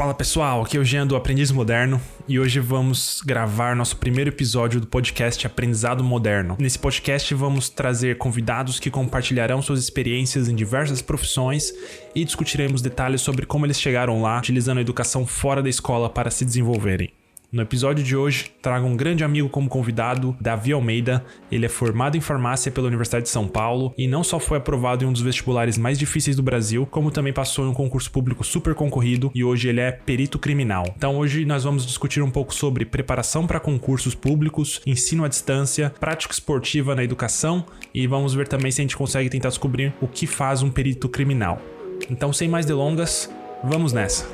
Fala pessoal, aqui é o Jean do Aprendiz Moderno e hoje vamos gravar nosso primeiro episódio do podcast Aprendizado Moderno. Nesse podcast vamos trazer convidados que compartilharão suas experiências em diversas profissões e discutiremos detalhes sobre como eles chegaram lá, utilizando a educação fora da escola para se desenvolverem. No episódio de hoje, trago um grande amigo como convidado, Davi Almeida. Ele é formado em farmácia pela Universidade de São Paulo e não só foi aprovado em um dos vestibulares mais difíceis do Brasil, como também passou em um concurso público super concorrido e hoje ele é perito criminal. Então hoje nós vamos discutir um pouco sobre preparação para concursos públicos, ensino à distância, prática esportiva na educação e vamos ver também se a gente consegue tentar descobrir o que faz um perito criminal. Então, sem mais delongas, vamos nessa.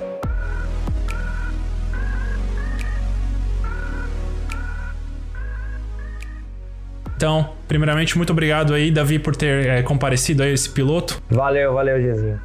Então, primeiramente, muito obrigado aí, Davi, por ter é, comparecido aí esse piloto. Valeu, valeu, Jezinho.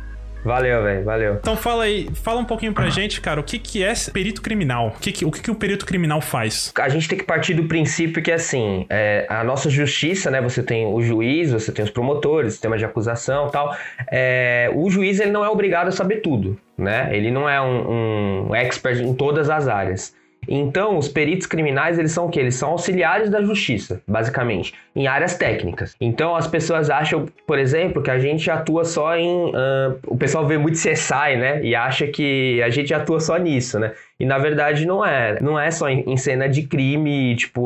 Valeu, velho, valeu. Então fala aí, fala um pouquinho pra gente, cara, o que que é perito criminal? O que que, o, que que o perito criminal faz? A gente tem que partir do princípio que, assim, é, a nossa justiça, né, você tem o juiz, você tem os promotores, sistema de acusação e tal, é, o juiz, ele não é obrigado a saber tudo, né? Ele não é um, um expert em todas as áreas. Então, os peritos criminais, eles são o quê? Eles são auxiliares da justiça, basicamente, em áreas técnicas. Então, as pessoas acham, por exemplo, que a gente atua só em... Uh, o pessoal vê muito CSI, né? E acha que a gente atua só nisso, né? E na verdade não é. Não é só em, cena de crime, tipo,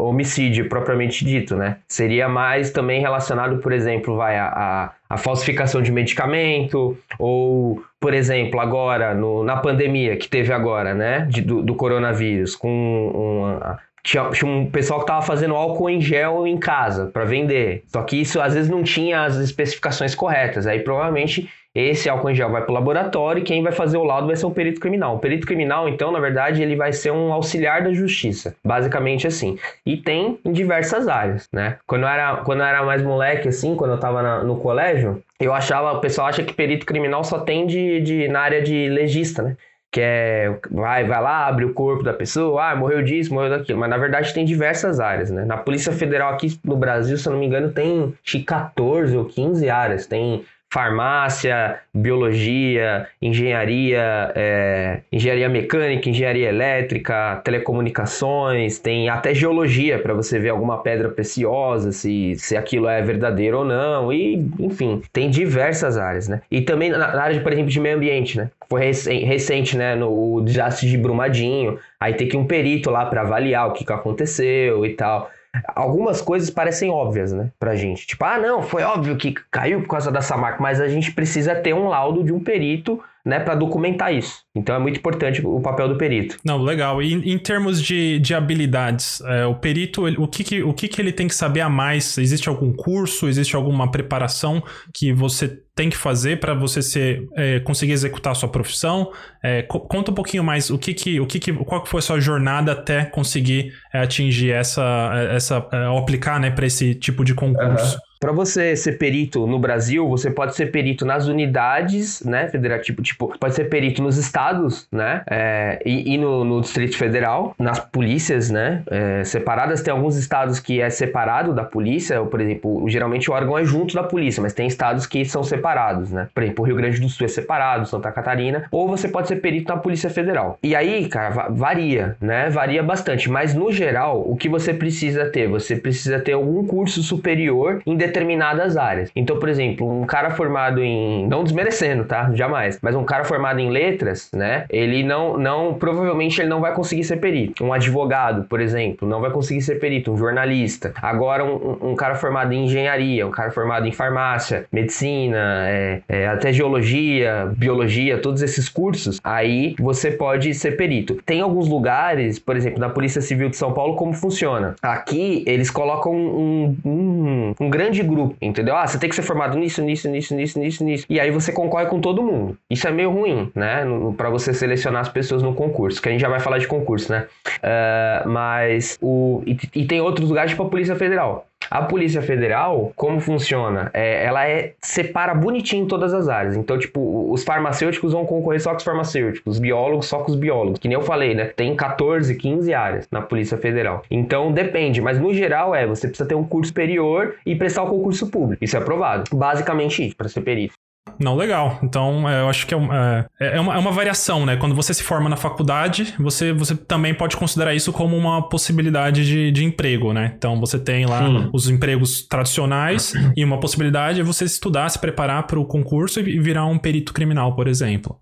homicídio propriamente dito, né? Seria mais também relacionado, por exemplo, vai a, a, a falsificação de medicamento, ou, por exemplo, agora, no, na pandemia que teve agora, né? De, do, do coronavírus, com uma, tinha, tinha, um pessoal que estava fazendo álcool em gel em casa para vender. Só que isso às vezes não tinha as especificações corretas. Aí provavelmente esse álcool em gel vai para o laboratório e quem vai fazer o laudo vai ser um perito criminal. O perito criminal, então, na verdade, ele vai ser um auxiliar da justiça, basicamente assim. E tem em diversas áreas, né? Quando eu era, quando eu era mais moleque, assim, quando eu estava no colégio, eu achava, o pessoal acha que perito criminal só tem de, de, na área de legista, né? que é vai, vai lá, abre o corpo da pessoa, ah, morreu disso, morreu daquilo. Mas na verdade tem diversas áreas, né? Na Polícia Federal aqui no Brasil, se eu não me engano, tem 14 ou 15 áreas. Tem farmácia, biologia, engenharia, é, engenharia mecânica, engenharia elétrica, telecomunicações, tem até geologia para você ver alguma pedra preciosa, se, se aquilo é verdadeiro ou não, e enfim, tem diversas áreas, né? E também na, na área, de, por exemplo, de meio ambiente, né? Foi recente, recente né, no desastre de Brumadinho, aí tem que um perito lá para avaliar o que, que aconteceu e tal algumas coisas parecem óbvias, né, pra gente. Tipo, ah, não, foi óbvio que caiu por causa dessa marca, mas a gente precisa ter um laudo de um perito né, para documentar isso. Então é muito importante o papel do perito. Não, legal. E em, termos de, de habilidades, é, o perito, ele, o, que, que, o que, que ele tem que saber a mais? Existe algum curso, existe alguma preparação que você tem que fazer para você ser, é, conseguir executar a sua profissão? É, conta um pouquinho mais o que que, o que que, qual que foi a sua jornada até conseguir é, atingir essa, essa, é, aplicar né, para esse tipo de concurso. Uhum. Para você ser perito no Brasil, você pode ser perito nas unidades, né, federativa, tipo, pode ser perito nos estados, né, é, e, e no, no, Distrito Federal, nas polícias, né, é, separadas. Tem alguns estados que é separado da polícia, ou, por exemplo, geralmente o órgão é junto da polícia, mas tem estados que são separados, né. Por exemplo, o Rio Grande do Sul é separado, Santa Catarina, ou você pode ser perito na Polícia Federal. E aí, cara, varia, né, varia bastante, mas no geral, o que você precisa ter? Você precisa ter algum curso superior em determinadas áreas. Então, por exemplo, um cara formado em. Não desmerecendo, tá? Jamais. Mas um cara formado em letras, né? Ele não. não provavelmente ele não vai conseguir ser perito. Um advogado, por exemplo, não vai conseguir ser perito. Um jornalista. Agora, um, um cara formado em engenharia, um cara formado em farmácia, medicina, é, é, até geologia, biologia, todos esses cursos, aí você pode ser perito. Tem alguns lugares, por exemplo, na Polícia Civil de São Paulo, como funciona? Aqui, eles colocam um, um, um grande de grupo, entendeu? Ah, você tem que ser formado nisso, nisso, nisso, nisso, nisso, nisso. E aí você concorre com todo mundo. Isso é meio ruim, né? para você selecionar as pessoas no concurso, que a gente já vai falar de concurso, né? Uh, mas o. E, e, tem outros lugares, tipo a Polícia Federal. A Polícia Federal, como funciona? É, ela é separa bonitinho todas as áreas. Então, tipo, os farmacêuticos vão concorrer só com os farmacêuticos, os biólogos só com os biólogos. Que nem eu falei, né? Tem 14, 15 áreas na Polícia Federal. Então, depende. Mas no geral, é, você precisa ter um curso superior e prestar o concurso público. Isso é aprovado. Basicamente isso, para ser perito. Não, legal. Então, é, eu acho que é uma, é, é, uma, é uma variação, né? Quando você se forma na faculdade, você, você também pode considerar isso como uma possibilidade de, de emprego, né? Então, você tem lá Sim. os empregos tradicionais e uma possibilidade é você estudar, se preparar para o concurso e virar um perito criminal, por exemplo.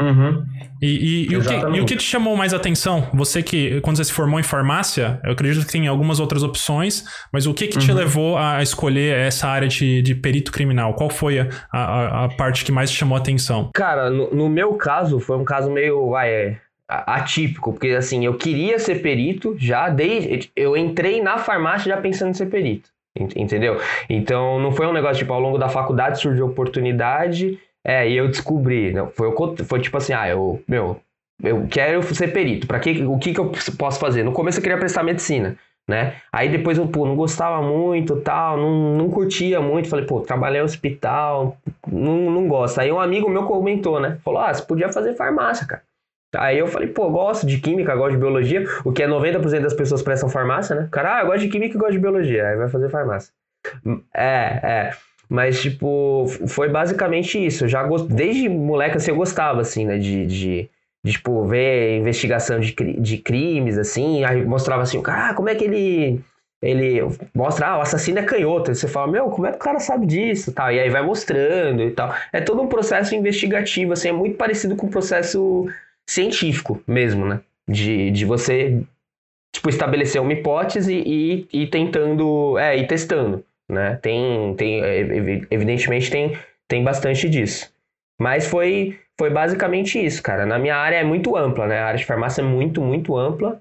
Uhum. E, e, e, o que, e, o que, te chamou mais atenção? Você que, quando você se formou em farmácia, eu acredito que tem algumas outras opções, mas o que, que uhum. te levou a escolher essa área de, de perito criminal? Qual foi a, a, a, parte que mais te chamou a atenção? Cara, no, no meu caso, foi um caso meio, vai, é, atípico, porque assim, eu queria ser perito já desde. Eu entrei na farmácia já pensando em ser perito. Entendeu? Então não foi um negócio tipo ao longo da faculdade surgiu oportunidade é, e eu descobri, não, foi, foi tipo assim, ah, eu, meu, eu quero ser perito, para que, o que, que eu posso fazer? No começo eu queria prestar medicina, né? Aí depois eu, pô, não gostava muito, tal, não, não curtia muito, falei, pô, trabalhei no hospital, não, não gosto. Aí um amigo meu comentou, né? Falou, ah, você podia fazer farmácia, cara. Aí eu falei, pô, gosto de química, gosto de biologia, o que é 90% das pessoas prestam farmácia, né? Cara, ah, eu gosto de química e gosto de biologia, aí vai fazer farmácia. É, é. Mas, tipo, foi basicamente isso. Eu já gost... Desde moleque, assim, eu gostava, assim, né? De, de, de tipo, ver investigação de, de crimes, assim. Aí mostrava assim, o cara, ah, como é que ele... Ele mostra, ah, o assassino é canhoto. Você fala, meu, como é que o cara sabe disso? Tal. E aí vai mostrando e tal. É todo um processo investigativo, assim, é muito parecido com o processo científico mesmo, né? De, de você, tipo, estabelecer uma hipótese e ir tentando, é, ir testando né? Tem, tem é, evidentemente tem, tem bastante disso. Mas foi, foi basicamente isso, cara. Na minha área é muito ampla, né? A área de farmácia é muito, muito ampla.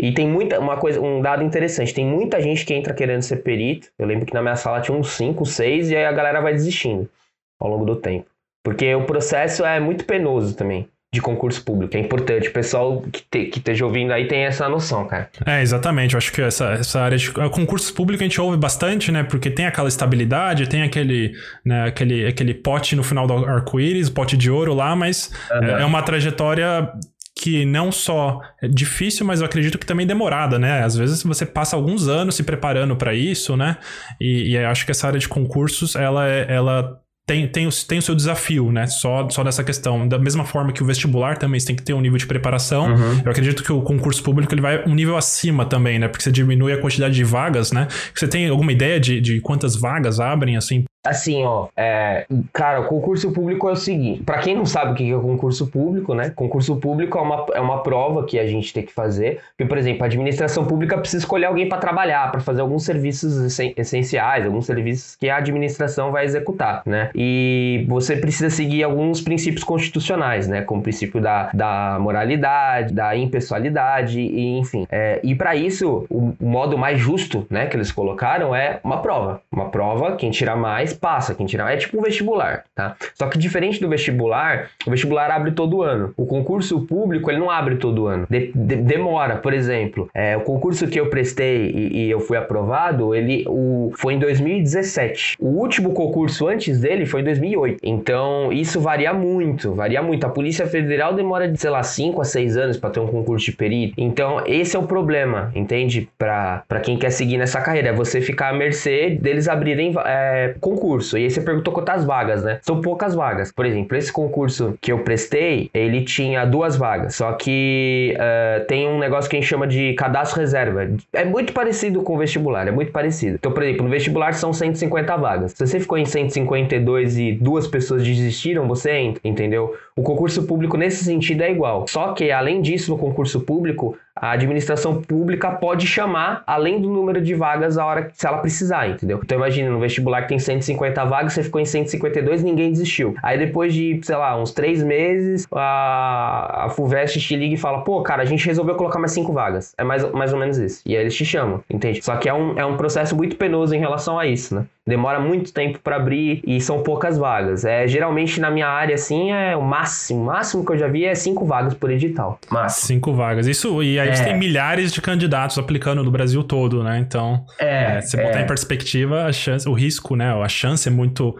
E tem muita, uma coisa, um dado interessante, tem muita gente que entra querendo ser perito. Eu lembro que na minha sala tinha uns 5, 6 e aí a galera vai desistindo ao longo do tempo. Porque o processo é muito penoso também de concurso público. É importante. O pessoal que, te, que esteja ouvindo aí tem essa noção, cara. É, exatamente. Eu acho que essa, essa área de concurso público a gente ouve bastante, né? Porque tem aquela estabilidade, tem aquele, né, aquele, aquele pote no final do arco-íris, pote de ouro lá, mas uhum. é, é uma trajetória que não só é difícil, mas eu acredito que também demorada, né? Às vezes você passa alguns anos se preparando para isso, né? E, e acho que essa área de concursos, ela, é, ela tem, tem, o, tem o seu desafio, né? Só, só nessa questão. Da mesma forma que o vestibular também você tem que ter um nível de preparação. Uhum. Eu acredito que o concurso público ele vai um nível acima também, né? Porque você diminui a quantidade de vagas, né? Você tem alguma ideia de, de quantas vagas abrem, assim, Assim, ó, é, cara, o concurso público é o seguinte: para quem não sabe o que é concurso público, né? Concurso público é uma, é uma prova que a gente tem que fazer. Porque, por exemplo, a administração pública precisa escolher alguém para trabalhar, para fazer alguns serviços essenciais, alguns serviços que a administração vai executar, né? E você precisa seguir alguns princípios constitucionais, né? Como o princípio da, da moralidade, da impessoalidade, e enfim. É, e para isso, o, o modo mais justo, né, que eles colocaram é uma prova. Uma prova, quem tirar mais passa quem tirar. É tipo um vestibular, tá? Só que diferente do vestibular, o vestibular abre todo ano. O concurso público, ele não abre todo ano. De, de, demora, por exemplo, é, o concurso que eu prestei e, e, eu fui aprovado, ele o, foi em 2017. O último concurso antes dele foi em 2008. Então, isso varia muito, varia muito. A Polícia Federal demora, de, sei lá, 5 a 6 anos para ter um concurso de perito. Então, esse é o problema, entende? Para quem quer seguir nessa carreira, é você ficar à mercê deles abrirem é, concurso. E aí você perguntou quantas vagas, né? São poucas vagas. Por exemplo, esse concurso que eu prestei, ele tinha duas vagas. Só que uh, tem um negócio que a gente chama de cadastro reserva. É muito parecido com o vestibular, é muito parecido. Então, por exemplo, no vestibular são 150 vagas. Se você ficou em 152 e duas pessoas desistiram, você entra, entendeu? O concurso público nesse sentido é igual. Só que, além disso, no concurso público, a administração pública pode chamar além do número de vagas a hora que se ela precisar, entendeu? Então imagina, no vestibular que tem 150 vagas, você ficou em 152 ninguém desistiu. Aí depois de, sei lá, uns três meses, a, a FUVEST te liga e fala, pô, cara, a gente resolveu colocar mais cinco vagas. É mais, mais ou menos isso. E aí eles te chamam, entende? Só que é um, é um processo muito penoso em relação a isso, né? Demora muito tempo para abrir e são poucas vagas. É, geralmente na minha área, assim, é o máximo. Máximo que eu já vi é cinco vagas por edital. Máximo. Cinco vagas. Isso, e aí é. tem milhares de candidatos aplicando no Brasil todo, né? Então, é, é, se botar em é. perspectiva, a chance, o risco, né? A chance é muito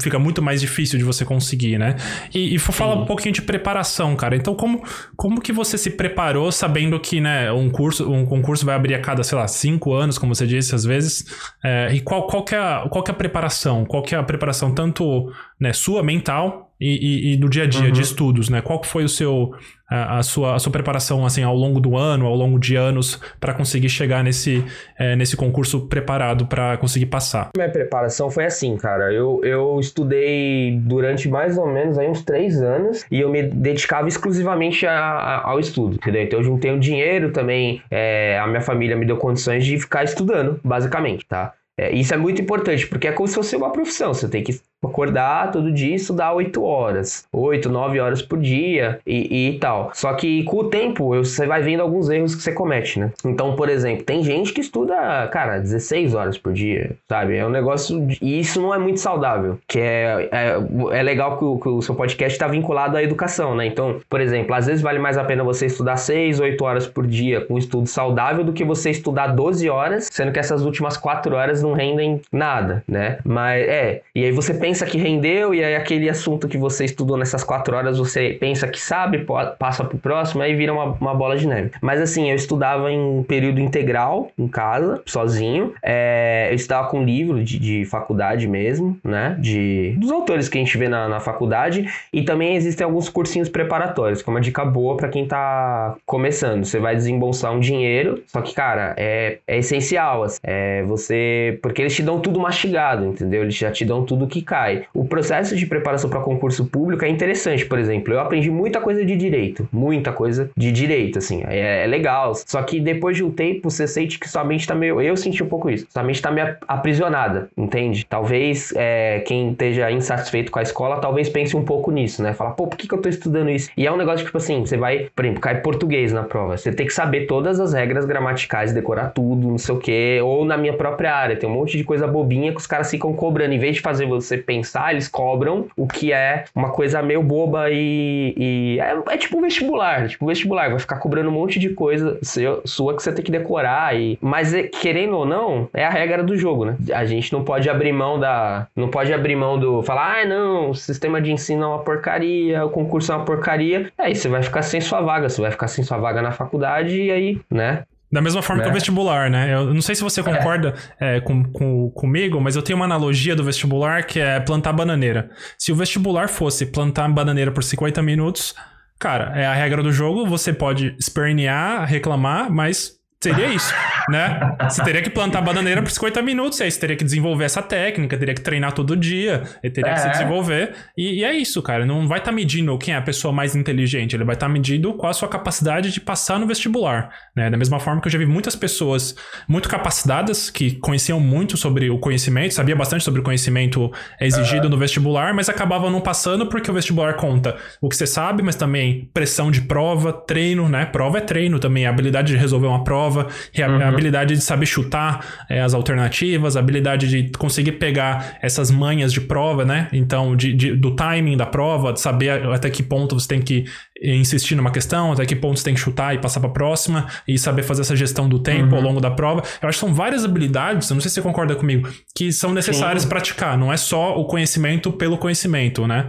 fica muito mais difícil de você conseguir, né? E, e fala um pouquinho de preparação, cara. Então, como, como que você se preparou sabendo que, né, um curso, um concurso vai abrir a cada, sei lá, cinco anos, como você disse às vezes, é, e qual, qual, que é a, qual que é a preparação? Qual que é a preparação tanto né, sua mental e, e, e do dia a dia uhum. de estudos, né? Qual foi o seu a, a, sua, a sua preparação assim ao longo do ano, ao longo de anos para conseguir chegar nesse, é, nesse concurso preparado para conseguir passar? Minha preparação foi assim, cara. Eu, eu estudei durante mais ou menos aí uns três anos e eu me dedicava exclusivamente a, a, ao estudo, entendeu? Então eu juntei um dinheiro também, é, a minha família me deu condições de ficar estudando, basicamente, tá? É, isso é muito importante, porque é como se fosse uma profissão. Você tem que acordar todo dia e estudar 8 horas, 8, 9 horas por dia e, e tal. Só que com o tempo você vai vendo alguns erros que você comete, né? Então, por exemplo, tem gente que estuda, cara, 16 horas por dia, sabe? É um negócio. E isso não é muito saudável. Que é, é, é legal que o, que o seu podcast está vinculado à educação, né? Então, por exemplo, às vezes vale mais a pena você estudar 6, 8 horas por dia com estudo saudável do que você estudar 12 horas, sendo que essas últimas 4 horas não rendem nada, né? Mas é. E aí você pensa que rendeu, e aí aquele assunto que você estudou nessas quatro horas, você pensa que sabe, passa pro próximo, aí vira uma, uma bola de neve. Mas assim, eu estudava em período integral, em casa, sozinho. É, eu estudava com livro de, de, faculdade mesmo, né? De, dos autores que a gente vê na, na faculdade. E também existem alguns cursinhos preparatórios, que é uma dica boa para quem tá começando. Você vai desembolsar um dinheiro, só que, cara, é, é essencial. Assim, é você. Porque eles te dão tudo mastigado, entendeu? Eles já te dão tudo que cai. O processo de preparação para concurso público é interessante, por exemplo. Eu aprendi muita coisa de direito, muita coisa de direito, assim, é, é legal. Só que depois de um tempo você sente que sua mente tá meio. Eu senti um pouco isso. Sua mente tá meio aprisionada, entende? Talvez é, quem esteja insatisfeito com a escola, talvez pense um pouco nisso, né? Fala, pô, por que, que eu tô estudando isso? E é um negócio tipo assim, você vai, por exemplo, cai português na prova. Você tem que saber todas as regras gramaticais, decorar tudo, não sei o quê. Ou na minha própria área, tem um monte de coisa bobinha que os caras ficam cobrando. Em vez de fazer você pensar eles cobram, o que é uma coisa meio boba e. e é, é, tipo um vestibular, tipo um vestibular, vai ficar cobrando um monte de coisa seu, sua que você tem que decorar. E, mas é, querendo ou não, é a regra do jogo, né? A gente não pode abrir mão da. Não pode abrir mão do. Falar, ah, não, o sistema de ensino é uma porcaria, o concurso é uma porcaria. Aí você vai ficar sem sua vaga, você vai ficar sem sua vaga na faculdade e aí, né? Da mesma forma né? que o vestibular, né? Eu não sei se você concorda é. É, com, com, comigo, mas eu tenho uma analogia do vestibular que é plantar bananeira. Se o vestibular fosse plantar bananeira por 50 minutos, cara, é a regra do jogo, você pode espernear, reclamar, mas Seria isso, né? Você teria que plantar bananeira por 50 minutos, aí você teria que desenvolver essa técnica, teria que treinar todo dia, ele teria é. que se é. desenvolver. E, e, é isso, cara. Não vai estar tá medindo quem é a pessoa mais inteligente, ele vai estar tá medindo qual a sua capacidade de passar no vestibular, né? Da mesma forma que eu já vi muitas pessoas muito capacitadas, que conheciam muito sobre o conhecimento, sabia bastante sobre o conhecimento exigido é. no vestibular, mas acabavam não passando porque o vestibular conta o que você sabe, mas também pressão de prova, treino, né? Prova é treino também, a habilidade de resolver uma prova prova, uhum. a habilidade de saber chutar é, as alternativas, a habilidade de conseguir pegar essas manhas de prova, né? Então, de, de, do timing da prova, de saber até que ponto você tem que insistir numa questão, até que ponto você tem que chutar e passar para a próxima, e saber fazer essa gestão do tempo uhum. ao longo da prova. Eu acho que são várias habilidades, eu não sei se você concorda comigo, que são necessárias praticar, não é só o conhecimento pelo conhecimento, né?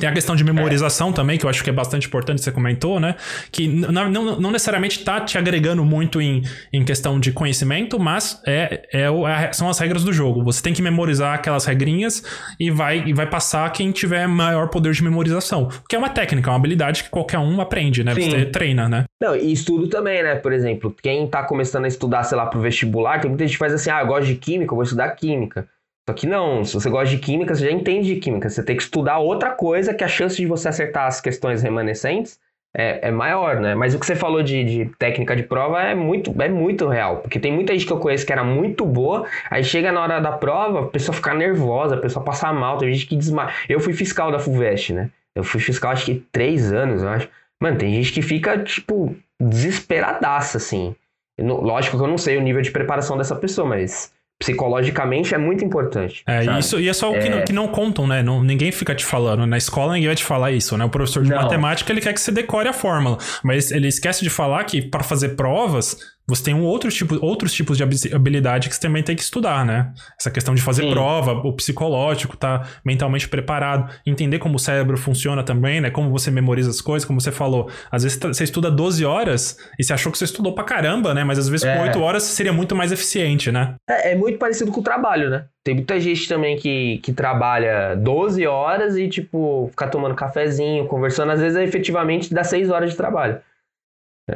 Tem a questão de memorização é. também, que eu acho que é bastante importante, você comentou, né? Que não, não, não necessariamente está te agregando muito em, em questão de conhecimento, mas é, é, é, são as regras do jogo. Você tem que memorizar aquelas regrinhas e vai, e vai passar quem tiver maior poder de memorização. Que é uma técnica, é uma habilidade que qualquer um aprende, né? Sim. Você treina, né? Não, e estudo também, né? Por exemplo, quem está começando a estudar, sei lá, pro vestibular, tem muita gente que faz assim, ah, eu gosto de química, eu vou estudar química. Só que não, se você gosta de química, você já entende de química. Você tem que estudar outra coisa que a chance de você acertar as questões remanescentes é, é maior, né? Mas o que você falou de, de, técnica de prova é muito, é muito real. Porque tem muita gente que eu conheço que era muito boa, aí chega na hora da prova, a pessoa fica nervosa, a pessoa passa mal, tem gente que desmaia. Eu fui fiscal da FUVEST, né? Eu fui fiscal acho que três anos, eu acho. Mano, tem gente que fica, tipo, desesperadaça, assim. lógico que eu não sei o nível de preparação dessa pessoa, mas psicologicamente é muito importante. É, sabe? isso, e é só o que, é... que não contam, né? Não, ninguém fica te falando. Na escola ninguém vai te falar isso, né? O professor de não. matemática ele quer que você decore a fórmula, mas ele esquece de falar que para fazer provas você tem um outro tipo, outros tipos de habilidade que você também tem que estudar, né? Essa questão de fazer Sim. prova, o psicológico, tá mentalmente preparado, entender como o cérebro funciona também, né? Como você memoriza as coisas, como você falou. Às vezes você estuda 12 horas e você achou que você estudou pra caramba, né? Mas às vezes é. com 8 horas seria muito mais eficiente, né? É, é muito parecido com o trabalho, né? Tem muita gente também que, que trabalha 12 horas e, tipo, ficar tomando cafezinho, conversando, às vezes efetivamente dá 6 horas de trabalho,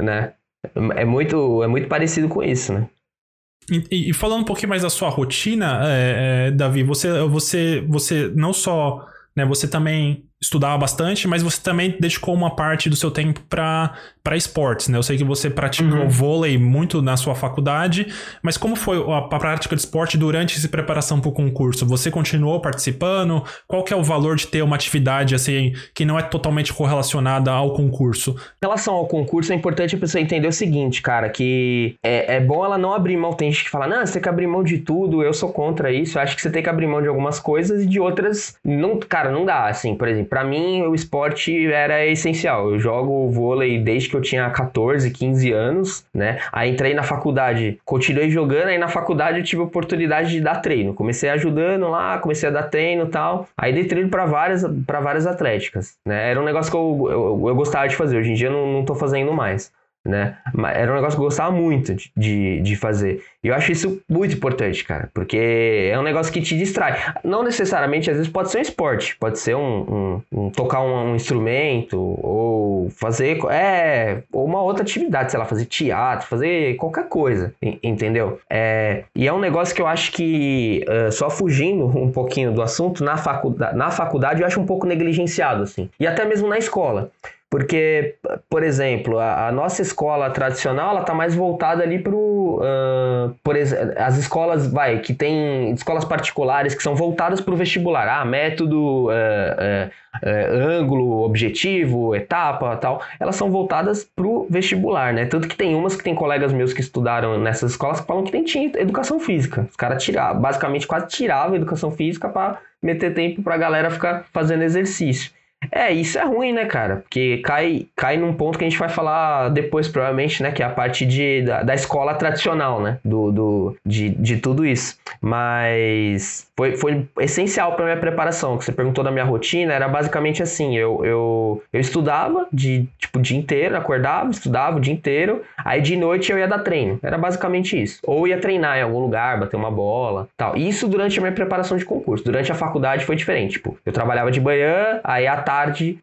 né? É muito, é muito parecido com isso, né? E, e falando um pouquinho mais da sua rotina, é, é, Davi, você, você, você não só, né, você também estudava bastante, mas você também dedicou uma parte do seu tempo para esportes, né? Eu sei que você praticou uhum. vôlei muito na sua faculdade, mas como foi a, a prática de esporte durante essa preparação para o concurso? Você continuou participando? Qual que é o valor de ter uma atividade assim que não é totalmente correlacionada ao concurso? Em relação ao concurso, é importante a pessoa entender o seguinte, cara, que é, é bom ela não abrir mão. Tem gente que fala, não, você tem que abrir mão de tudo, eu sou contra isso. Eu acho que você tem que abrir mão de algumas coisas e de outras, não, cara, não dá. Assim, por exemplo, para mim o esporte era essencial. Eu jogo vôlei desde que eu tinha 14, 15 anos, né? Aí entrei na faculdade, continuei jogando, aí na faculdade eu tive a oportunidade de dar treino. Comecei ajudando lá, comecei a dar treino tal. Aí dei treino para várias, pra várias atléticas, né? Era um negócio que eu, eu, eu gostava de fazer. Hoje em dia eu não, não tô fazendo mais né? Era um negócio que eu gostava muito de, de, fazer. Eu acho isso muito importante, cara, porque é um negócio que te distrai. Não necessariamente, às vezes pode ser um esporte, pode ser um, um, um tocar um, um, instrumento, ou fazer, é, ou uma outra atividade, sei lá, fazer teatro, fazer qualquer coisa, entendeu? É, e é um negócio que eu acho que, uh, só fugindo um pouquinho do assunto, na faculdade, na faculdade eu acho um pouco negligenciado, assim, e até mesmo na escola. Porque, por exemplo, a, a nossa escola tradicional ela está mais voltada ali para uh, por as escolas vai que tem escolas particulares que são voltadas para o vestibular, ah, método, uh, uh, ângulo, objetivo, etapa, tal. Elas são voltadas para o vestibular, né? Tanto que tem umas que tem colegas meus que estudaram nessas escolas que falam que tem tinha educação física. Os caras tiravam, basicamente quase tiravam educação física para meter tempo para a galera ficar fazendo exercício. É, isso é ruim, né, cara? Porque cai, cai num ponto que a gente vai falar depois, provavelmente, né? Que é a parte de, da, da escola tradicional, né? Do, do, de, de tudo isso. Mas foi, foi essencial para minha preparação. Que você perguntou da minha rotina era basicamente assim: eu, eu, eu estudava de tipo o dia inteiro, acordava, estudava o dia inteiro, aí de noite eu ia dar treino. Era basicamente isso. Ou ia treinar em algum lugar, bater uma bola tal. Isso durante a minha preparação de concurso. Durante a faculdade foi diferente. Tipo, eu trabalhava de manhã, aí à tarde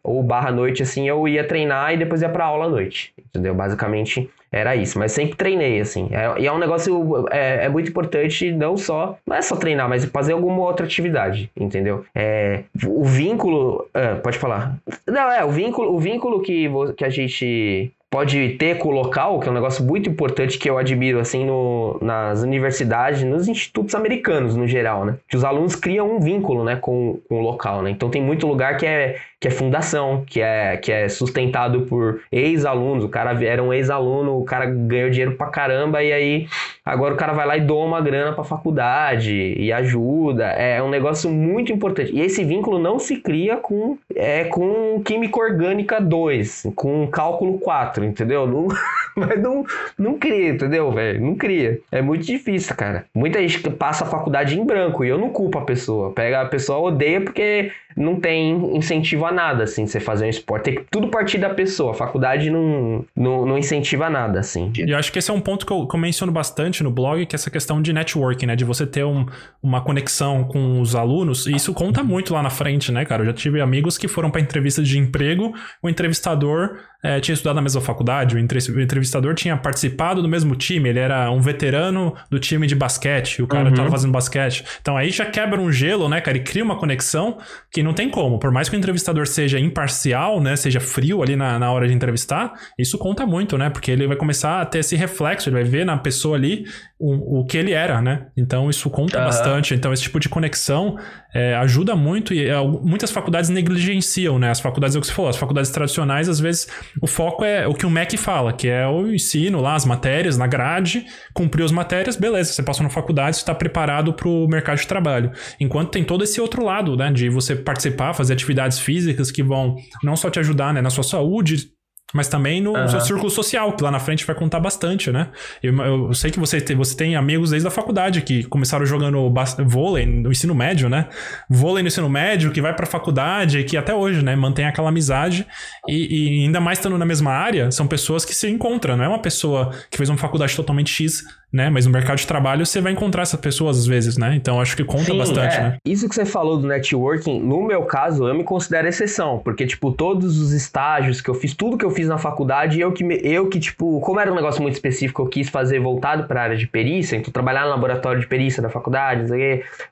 ou barra noite, assim, eu ia treinar e depois ia pra aula à noite. Entendeu? Basicamente era isso, mas sempre treinei, assim. É, e é um negócio é, é, muito importante, não só, não é só treinar, mas fazer alguma outra atividade, entendeu? É, o vínculo. Ah, pode falar. Não, é, o vínculo, o vínculo que, que a gente pode ter com o local, que é um negócio muito importante que eu admiro assim no, nas universidades, nos institutos americanos no geral, né? Que os alunos criam um vínculo, né, com, com o local, né? Então tem muito lugar que é que é fundação, que é, que é sustentado por ex-alunos. O cara era um ex-aluno, o cara ganhou dinheiro pra caramba e aí agora o cara vai lá e doa uma grana pra faculdade e ajuda. É um negócio muito importante. E esse vínculo não se cria com, é, com Química Orgânica 2, com Cálculo 4, entendeu? Não, mas não, não cria, entendeu, velho? Não cria. É muito difícil, cara. Muita gente passa a faculdade em branco e eu não culpo a pessoa. Pega a pessoa odeia porque não tem incentivo a nada, assim, você fazer um esporte. Tem que tudo partir da pessoa. A faculdade não, não, não incentiva nada, assim. E eu acho que esse é um ponto que eu, que eu menciono bastante no blog, que é essa questão de networking, né? De você ter um, uma conexão com os alunos. E isso conta muito lá na frente, né, cara? Eu já tive amigos que foram para entrevistas de emprego, o entrevistador é, tinha estudado na mesma faculdade, o entrevistador tinha participado do mesmo time, ele era um veterano do time de basquete, o cara uhum. tava fazendo basquete. Então aí já quebra um gelo, né, cara? E cria uma conexão que não tem como. Por mais que o entrevistador seja imparcial, né, seja frio ali na, na hora de entrevistar, isso conta muito, né? Porque ele vai começar a ter esse reflexo, ele vai ver na pessoa ali o, o que ele era, né? Então isso conta uhum. bastante. Então esse tipo de conexão é, ajuda muito e é, muitas faculdades negligenciam, né? As faculdades, é o que você falou, as faculdades tradicionais, às vezes, o foco é o que o MEC fala, que é o ensino lá, as matérias, na grade, cumprir as matérias, beleza, você passou na faculdade, você está preparado para o mercado de trabalho. Enquanto tem todo esse outro lado, né? De você participar, fazer atividades físicas que vão não só te ajudar né, na sua saúde, mas também no uhum. seu círculo social, que lá na frente vai contar bastante, né? Eu, eu sei que você tem, você tem amigos desde a faculdade que começaram jogando vôlei no ensino médio, né? Vôlei no ensino médio, que vai pra faculdade, que até hoje, né, mantém aquela amizade. E, e ainda mais estando na mesma área, são pessoas que se encontram, não é uma pessoa que fez uma faculdade totalmente X né? Mas no mercado de trabalho você vai encontrar essas pessoas às vezes, né? Então acho que conta Sim, bastante, é. né? Isso que você falou do networking, no meu caso, eu me considero exceção, porque, tipo, todos os estágios que eu fiz, tudo que eu fiz na faculdade, eu que, eu que tipo, como era um negócio muito específico, eu quis fazer voltado para a área de perícia, então trabalhar no laboratório de perícia da faculdade,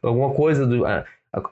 alguma coisa do.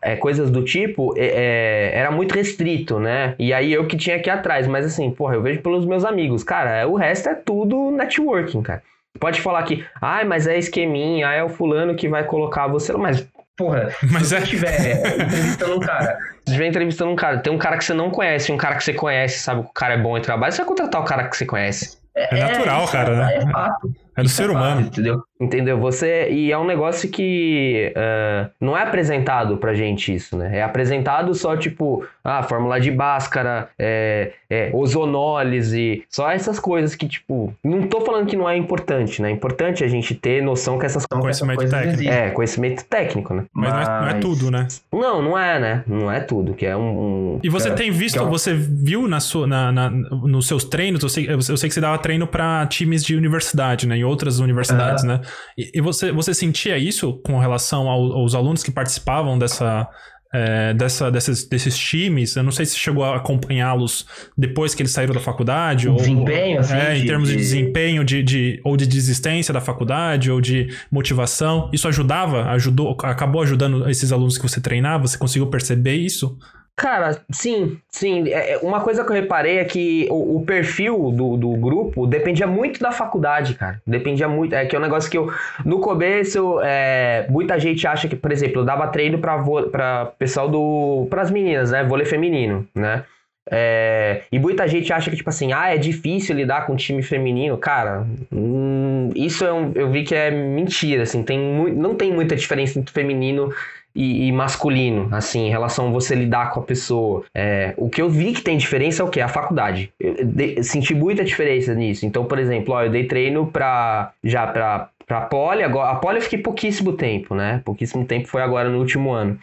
É, coisas do tipo, é, é, era muito restrito, né? E aí eu que tinha ir atrás. Mas assim, porra, eu vejo pelos meus amigos. Cara, o resto é tudo networking, cara. Pode falar que, ai, ah, mas é esqueminha, ah, é o fulano que vai colocar você. Mas, porra, mas se é... você estiver entrevistando um cara, se estiver entrevistando um cara, tem um cara que você não conhece, um cara que você conhece, sabe que o cara é bom em trabalho, você vai contratar o cara que você conhece. É, é natural, é, cara, né? É fato. É do ser humano. entendeu? Entendeu? Você. E é um negócio que uh, não é apresentado pra gente isso, né? É apresentado só, tipo, ah, fórmula de Bhaskara, é, é, ozonólise, só essas coisas que, tipo. Não tô falando que não é importante, né? É importante a gente ter noção que essas, conhecimento essas coisas técnico. É, conhecimento técnico, né? Mas, Mas... Não, é, não, é, tudo, né? Não, não é, né? Não é tudo, que é um. um... E você é, tem visto, é um... você viu na sua, na, na, nos seus treinos, eu sei, eu sei que você dava treino para times de universidade, né? Em outras universidades, uhum. né? E, e, você, você sentia isso com relação ao, aos alunos que participavam dessa, é, dessa, desses, desses times? Eu não sei se chegou a acompanhá-los depois que eles saíram da faculdade. Ou, desempenho, assim? É, em termos de, de desempenho, de, de, ou de desistência da faculdade, ou de motivação. Isso ajudava? Ajudou, acabou ajudando esses alunos que você treinava? Você conseguiu perceber isso? Cara, sim, sim. É, é, uma coisa que eu reparei é que o, o, perfil do, do grupo dependia muito da faculdade, cara. Dependia muito. É que é um negócio que eu. No começo, é, muita gente acha que, por exemplo, eu dava treino pra, pra pessoal do. pras meninas, né? Vôlei feminino, né? É, e muita gente acha que, tipo assim, ah, é difícil lidar com time feminino. Cara, hum, isso é um, eu vi que é mentira, assim. Tem, não tem muita diferença entre feminino e, e, masculino, assim, em relação a você lidar com a pessoa. É, o que eu vi que tem diferença é o que? A faculdade. Eu, de, senti muita diferença nisso. Então, por exemplo, ó, eu dei treino pra, já pra, pra poli, agora, a poli eu fiquei pouquíssimo tempo, né? Pouquíssimo tempo foi agora no último ano.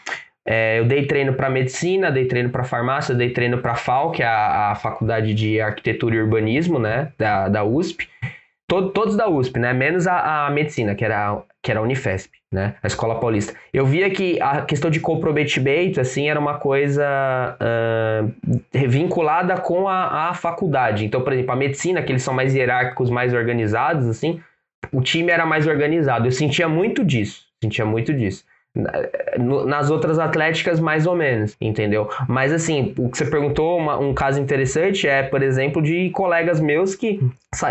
É, eu dei treino para medicina, dei treino para farmácia, dei treino para FAO, que é a, a, faculdade de arquitetura e urbanismo, né, da, da USP. Todo, todos da USP, né, menos a, a medicina, que era, que era a Unifesp né? A escola paulista. Eu via que a questão de comprometimento, assim, era uma coisa uh, vinculada com a, a faculdade. Então, por exemplo, a medicina, que eles são mais hierárquicos, mais organizados, assim, o time era mais organizado. Eu sentia muito disso, sentia muito disso. Nas outras atléticas, mais ou menos, entendeu? Mas assim, o que você perguntou, uma, um caso interessante é, por exemplo, de colegas meus que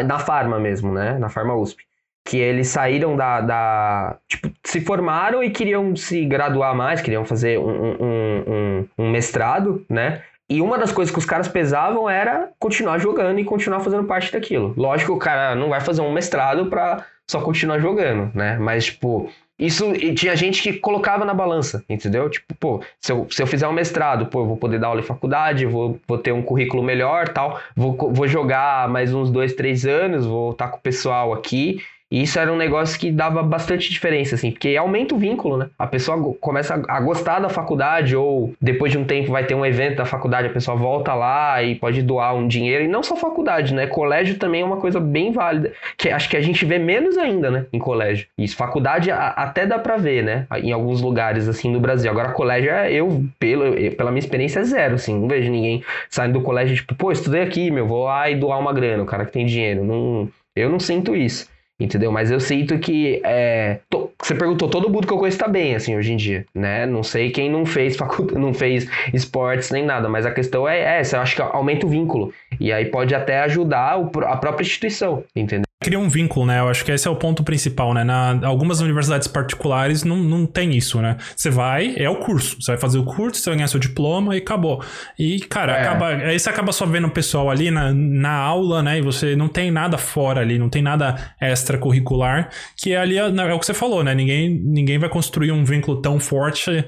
da Farma mesmo, né? Na Farma USP que eles saíram da, da, Tipo, se formaram e queriam se graduar mais, queriam fazer um, um, um, um, mestrado, né? E uma das coisas que os caras pesavam era continuar jogando e continuar fazendo parte daquilo. Lógico o cara não vai fazer um mestrado pra só continuar jogando, né? Mas, tipo, isso tinha gente que colocava na balança, entendeu? Tipo, pô, se eu, se eu fizer um mestrado, pô, eu vou poder dar aula em faculdade, vou, vou ter um currículo melhor tal, vou, vou jogar mais uns dois, três anos, vou estar com o pessoal aqui e isso era um negócio que dava bastante diferença, assim, porque aumenta o vínculo, né? A pessoa começa a gostar da faculdade, ou depois de um tempo vai ter um evento da faculdade, a pessoa volta lá e pode doar um dinheiro. E não só faculdade, né? Colégio também é uma coisa bem válida, que acho que a gente vê menos ainda, né? Em colégio. Isso, faculdade até dá pra ver, né? Em alguns lugares, assim, no Brasil. Agora, colégio, é, eu, pelo, pela minha experiência, é zero, assim. Não vejo ninguém saindo do colégio, tipo, pô, estudei aqui, meu, vou lá e doar uma grana, o cara que tem dinheiro. Não, eu não sinto isso entendeu? Mas eu sinto que é, to, você perguntou, todo mundo que eu conheço tá bem, assim, hoje em dia, né? Não sei quem não fez faculdade, não fez esportes nem nada, mas a questão é essa, eu acho que aumenta o vínculo, e aí pode até ajudar a própria instituição, entendeu? Cria um vínculo, né? Eu acho que esse é o ponto principal, né? Na, algumas universidades particulares não, não tem isso, né? Você vai, é o curso. Você vai fazer o curso, você vai ganhar seu diploma e acabou. E, cara, é. acaba, aí você acaba só vendo o pessoal ali na, na aula, né? E você não tem nada fora ali, não tem nada extracurricular, que é ali é, é o que você falou, né? Ninguém, ninguém vai construir um vínculo tão forte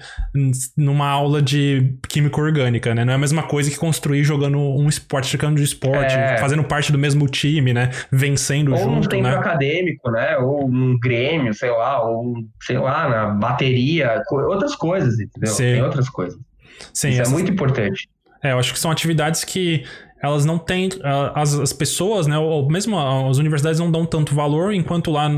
numa aula de química orgânica, né? Não é a mesma coisa que construir jogando um esporte, ficando de esporte, é. fazendo parte do mesmo time, né? Vencendo Ou junto, um tempo né? acadêmico, né? Ou um grêmio, sei lá, ou sei lá, na bateria, outras coisas, entendeu? Sim. Tem outras coisas. Sim, Isso é essa... é muito importante. É, eu acho que são atividades que elas não têm. As, as pessoas, né? Ou mesmo as universidades não dão tanto valor, enquanto lá,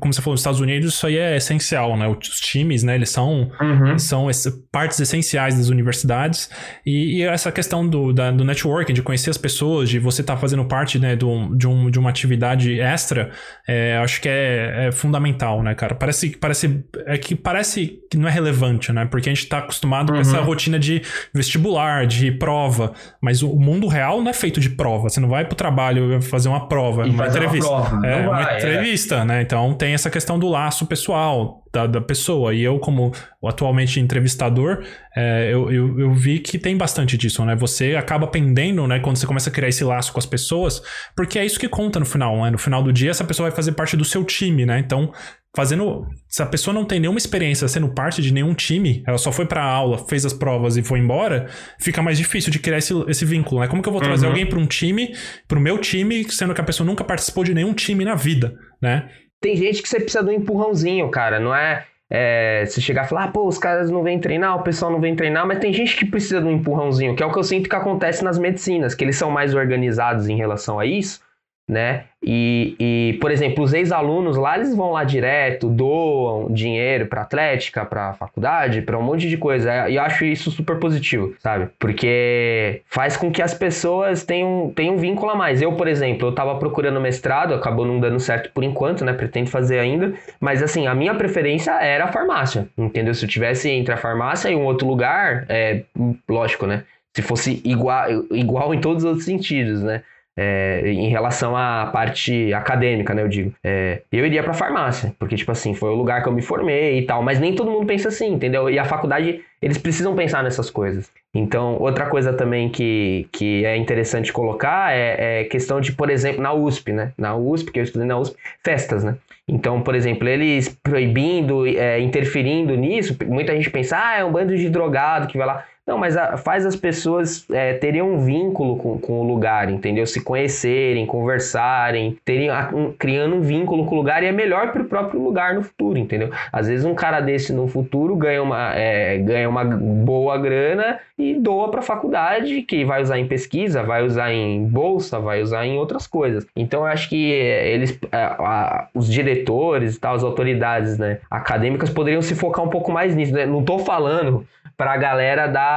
como você falou, nos Estados Unidos, isso aí é essencial, né? Os times, né? Eles são, uhum. são partes essenciais das universidades. E, e essa questão do, da, do networking, de conhecer as pessoas, de você estar tá fazendo parte né, do, de, um, de uma atividade extra, é, acho que é, é, fundamental, né, cara? Parece, parece, é que parece que não é relevante, né? Porque a gente está acostumado uhum. com essa uhum. rotina de vestibular, de prova, mas o mundo real não é feito de prova. Você não vai pro trabalho fazer uma prova, uma entrevista. Uma prova. É, vai, uma é. entrevista, é. né? Então tem essa questão do laço pessoal da, da pessoa. E eu, como atualmente entrevistador, é, eu, eu, eu, vi que tem bastante disso, né? Você acaba pendendo, né? Quando você começa a criar esse laço com as pessoas, porque é isso que conta no final, né? No final do dia, essa pessoa vai fazer parte do seu time, né? Então, fazendo. Se a pessoa não tem nenhuma experiência sendo parte de nenhum time, ela só foi pra aula, fez as provas e foi embora, fica mais difícil de criar esse, esse vínculo, né? Como que eu vou trazer uhum. alguém para um time, pro meu time, sendo que a pessoa nunca participou de nenhum time na vida, né? Tem gente que você precisa de um empurrãozinho, cara, não é. É, se chegar e falar, ah, pô, os caras não vêm treinar, o pessoal não vem treinar, mas tem gente que precisa de um empurrãozinho, que é o que eu sinto que acontece nas medicinas, que eles são mais organizados em relação a isso, né? E, e, por exemplo, os ex-alunos lá, eles vão lá direto, doam dinheiro para atlética, para faculdade, para um monte de coisa. E eu acho isso super positivo, sabe? Porque faz com que as pessoas tenham, tenham um vínculo a mais. Eu, por exemplo, eu tava procurando mestrado, acabou não dando certo por enquanto, né? Pretendo fazer ainda. Mas assim, a minha preferência era a farmácia, entendeu? Se eu tivesse entre a farmácia e um outro lugar, é lógico, né? Se fosse igual, igual em todos os outros sentidos, né? É, em relação à parte acadêmica, né, eu digo. É, eu iria pra farmácia, porque, tipo assim, foi o lugar que eu me formei e tal, mas nem todo mundo pensa assim, entendeu? E a faculdade, eles precisam pensar nessas coisas. Então, outra coisa também que, que é interessante colocar é, é questão de, por exemplo, na USP, né? Na USP, que eu estudei na USP, festas, né? Então, por exemplo, eles proibindo, é, interferindo nisso, muita gente pensa, ah, é um bando de drogado que vai lá. Não, mas a, faz as pessoas é, terem um vínculo com, com, o lugar, entendeu? Se conhecerem, conversarem, terem a, um, criando um vínculo com o lugar e é melhor para o próprio lugar no futuro, entendeu? Às vezes um cara desse no futuro ganha uma, é, ganha uma boa grana e doa para a faculdade, que vai usar em pesquisa, vai usar em bolsa, vai usar em outras coisas. Então eu acho que é, eles, a, os diretores e tal, as autoridades né, acadêmicas poderiam se focar um pouco mais nisso. Né? Não estou falando pra galera dar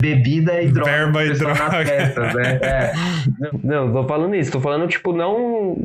bebida e droga. Verba e droga. Festas, né? é. Não, tô falando isso. Tô falando, tipo, não.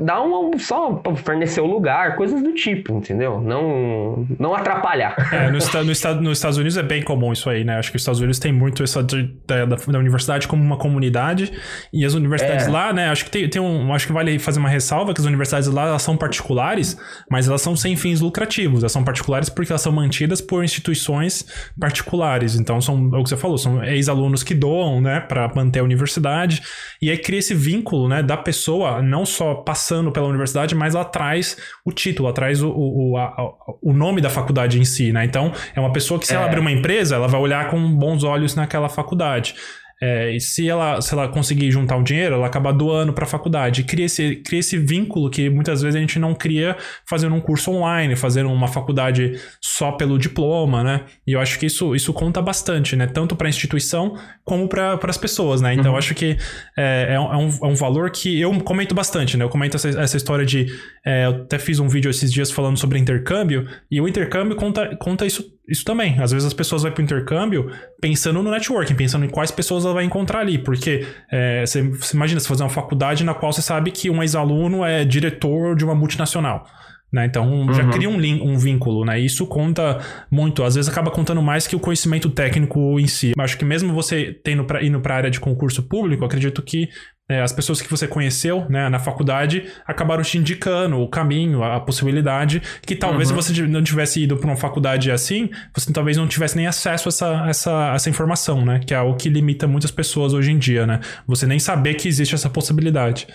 Dá um. Só pra fornecer o lugar, coisas do tipo, entendeu? Não, não atrapalhar. É, no, no, nos Estados Unidos é bem comum isso aí, né? Acho que os Estados Unidos tem muito essa da, da, da universidade como uma comunidade. E as universidades é. lá, né? Acho que tem, tem um. Acho que vale fazer uma ressalva que as universidades lá elas são particulares, mas elas são sem fins lucrativos. Elas são particulares porque elas são mantidas por instituições particulares. Então, são é o que você falou, são ex-alunos que doam, né, para manter a universidade. E aí cria esse vínculo, né, da pessoa não só passando pela universidade, mas ela traz o título, ela traz o, o, a, o nome da faculdade em si, né? Então, é uma pessoa que, se é. ela abrir uma empresa, ela vai olhar com bons olhos naquela faculdade. É, e se ela, se ela conseguir juntar um dinheiro, ela acaba doando para a faculdade. Cria esse, cria esse vínculo que muitas vezes a gente não cria fazendo um curso online, fazendo uma faculdade só pelo diploma, né? E eu acho que isso, isso conta bastante, né? Tanto para a instituição como para as pessoas, né? Então uhum. eu acho que é, é, um, é um valor que eu comento bastante, né? Eu comento essa, essa história de. É, eu até fiz um vídeo esses dias falando sobre intercâmbio, e o intercâmbio conta, conta isso isso também. Às vezes as pessoas vão para o intercâmbio pensando no networking, pensando em quais pessoas ela vai encontrar ali. Porque é, você, você, imagina você fazer uma faculdade na qual você sabe que um ex-aluno é diretor de uma multinacional. Né? Então uhum. já cria um, um vínculo, né? Isso conta muito. Às vezes acaba contando mais que o conhecimento técnico em si. Acho que mesmo você tendo pra, indo para a área de concurso público, acredito que é, as pessoas que você conheceu né, na faculdade acabaram te indicando o caminho, a possibilidade, que talvez uhum. você não tivesse ido para uma faculdade assim, você talvez não tivesse nem acesso a essa, essa, essa informação, né? Que é o que limita muitas pessoas hoje em dia, né? Você nem saber que existe essa possibilidade.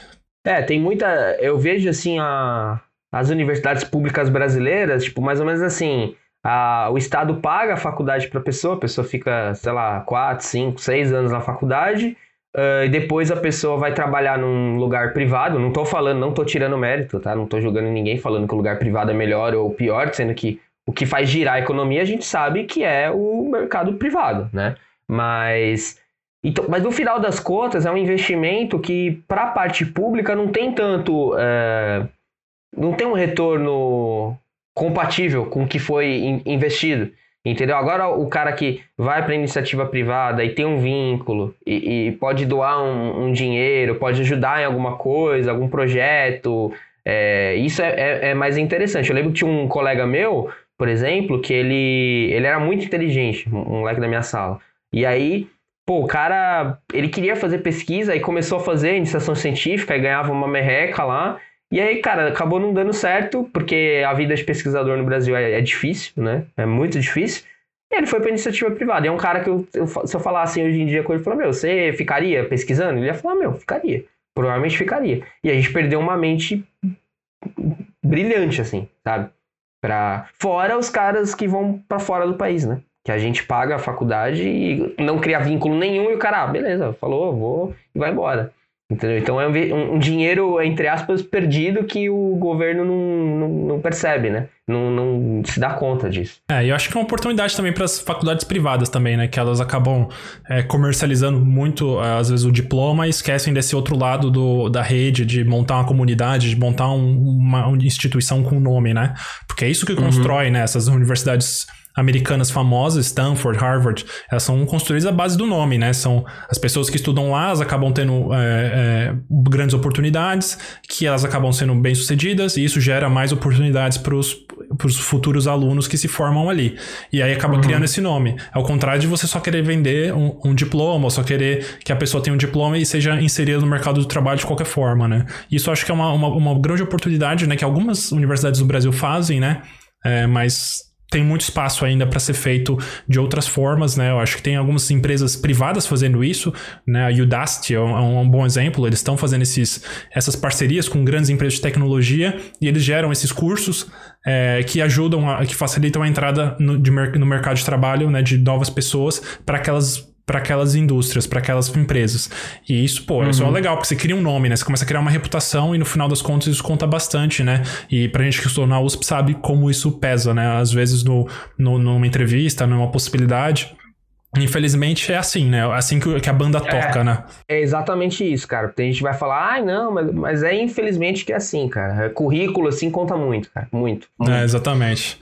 É, tem muita. Eu vejo assim a, as universidades públicas brasileiras, tipo, mais ou menos assim. A, o Estado paga a faculdade para a pessoa, a pessoa fica, sei lá, 4, 5, 6 anos na faculdade, uh, e depois a pessoa vai trabalhar num lugar privado. Não estou falando, não estou tirando mérito, tá? Não estou julgando ninguém falando que o lugar privado é melhor ou pior, sendo que o que faz girar a economia a gente sabe que é o mercado privado, né? Mas então, mas no final das contas, é um investimento que, para a parte pública, não tem tanto. Não tem um retorno compatível com o que foi investido. Entendeu? Agora, o cara que vai para iniciativa privada e tem um vínculo e, e pode doar um, um, dinheiro, pode ajudar em alguma coisa, algum projeto, é, isso é, é, é, mais interessante. Eu lembro que tinha um colega meu, por exemplo, que ele, ele era muito inteligente, um moleque da minha sala. E aí Pô, o cara, ele queria fazer pesquisa e começou a fazer iniciação científica e ganhava uma merreca lá. E aí, cara, acabou não dando certo, porque a vida de pesquisador no Brasil é, é difícil, né? É muito difícil. E ele foi para iniciativa privada. E é um cara que, eu, eu, se eu falasse hoje em dia com ele, falar, meu, você ficaria pesquisando? Ele ia falar, meu, ficaria. Provavelmente ficaria. E a gente perdeu uma mente brilhante, assim, sabe? Pra... Fora os caras que vão para fora do país, né? que a gente paga a faculdade e não cria vínculo nenhum e o cara, ah, beleza, falou, vou e vai embora. Entendeu? Então é um, um, dinheiro, entre aspas, perdido que o governo não, não, não percebe, né? Não, não, se dá conta disso. É, e eu acho que é uma oportunidade também para as faculdades privadas também, né? Que elas acabam é, comercializando muito, às vezes, o diploma e esquecem desse outro lado do, da rede, de montar uma comunidade, de montar um, uma, instituição com nome, né? Porque é isso que uhum. constrói, né? Essas universidades americanas famosas, Stanford, Harvard, elas são construídas à base do nome, né? São as pessoas que estudam lá, elas acabam tendo é, é, grandes oportunidades, que elas acabam sendo bem-sucedidas, e isso gera mais oportunidades para os futuros alunos que se formam ali. E aí acaba uhum. criando esse nome. Ao contrário de você só querer vender um, um, diploma, ou só querer que a pessoa tenha um diploma e seja inserida no mercado do trabalho de qualquer forma, né? Isso acho que é uma, uma, uma grande oportunidade, né? Que algumas universidades do Brasil fazem, né? É, mas tem muito espaço ainda para ser feito de outras formas, né? Eu acho que tem algumas empresas privadas fazendo isso, né? A Udacity é um, é um bom exemplo. Eles estão fazendo esses, essas parcerias com grandes empresas de tecnologia e eles geram esses cursos é, que ajudam, a, que facilitam a entrada no, de, no mercado de trabalho, né? De novas pessoas para aquelas para aquelas indústrias, para aquelas empresas. E isso, pô, uhum. isso é uhum. legal, porque você cria um nome, né? Você começa a criar uma reputação e no final das contas isso conta bastante, né? E pra gente que estudou na USP sabe como isso pesa, né? Às vezes no, no, numa entrevista, numa possibilidade. Infelizmente é assim, né? É assim que, que a banda é, toca, né? É exatamente isso, cara. Tem gente que vai falar, ai, ah, não, mas, mas é infelizmente que é assim, cara. Currículo, assim, conta muito, cara. Muito. muito. É, exatamente.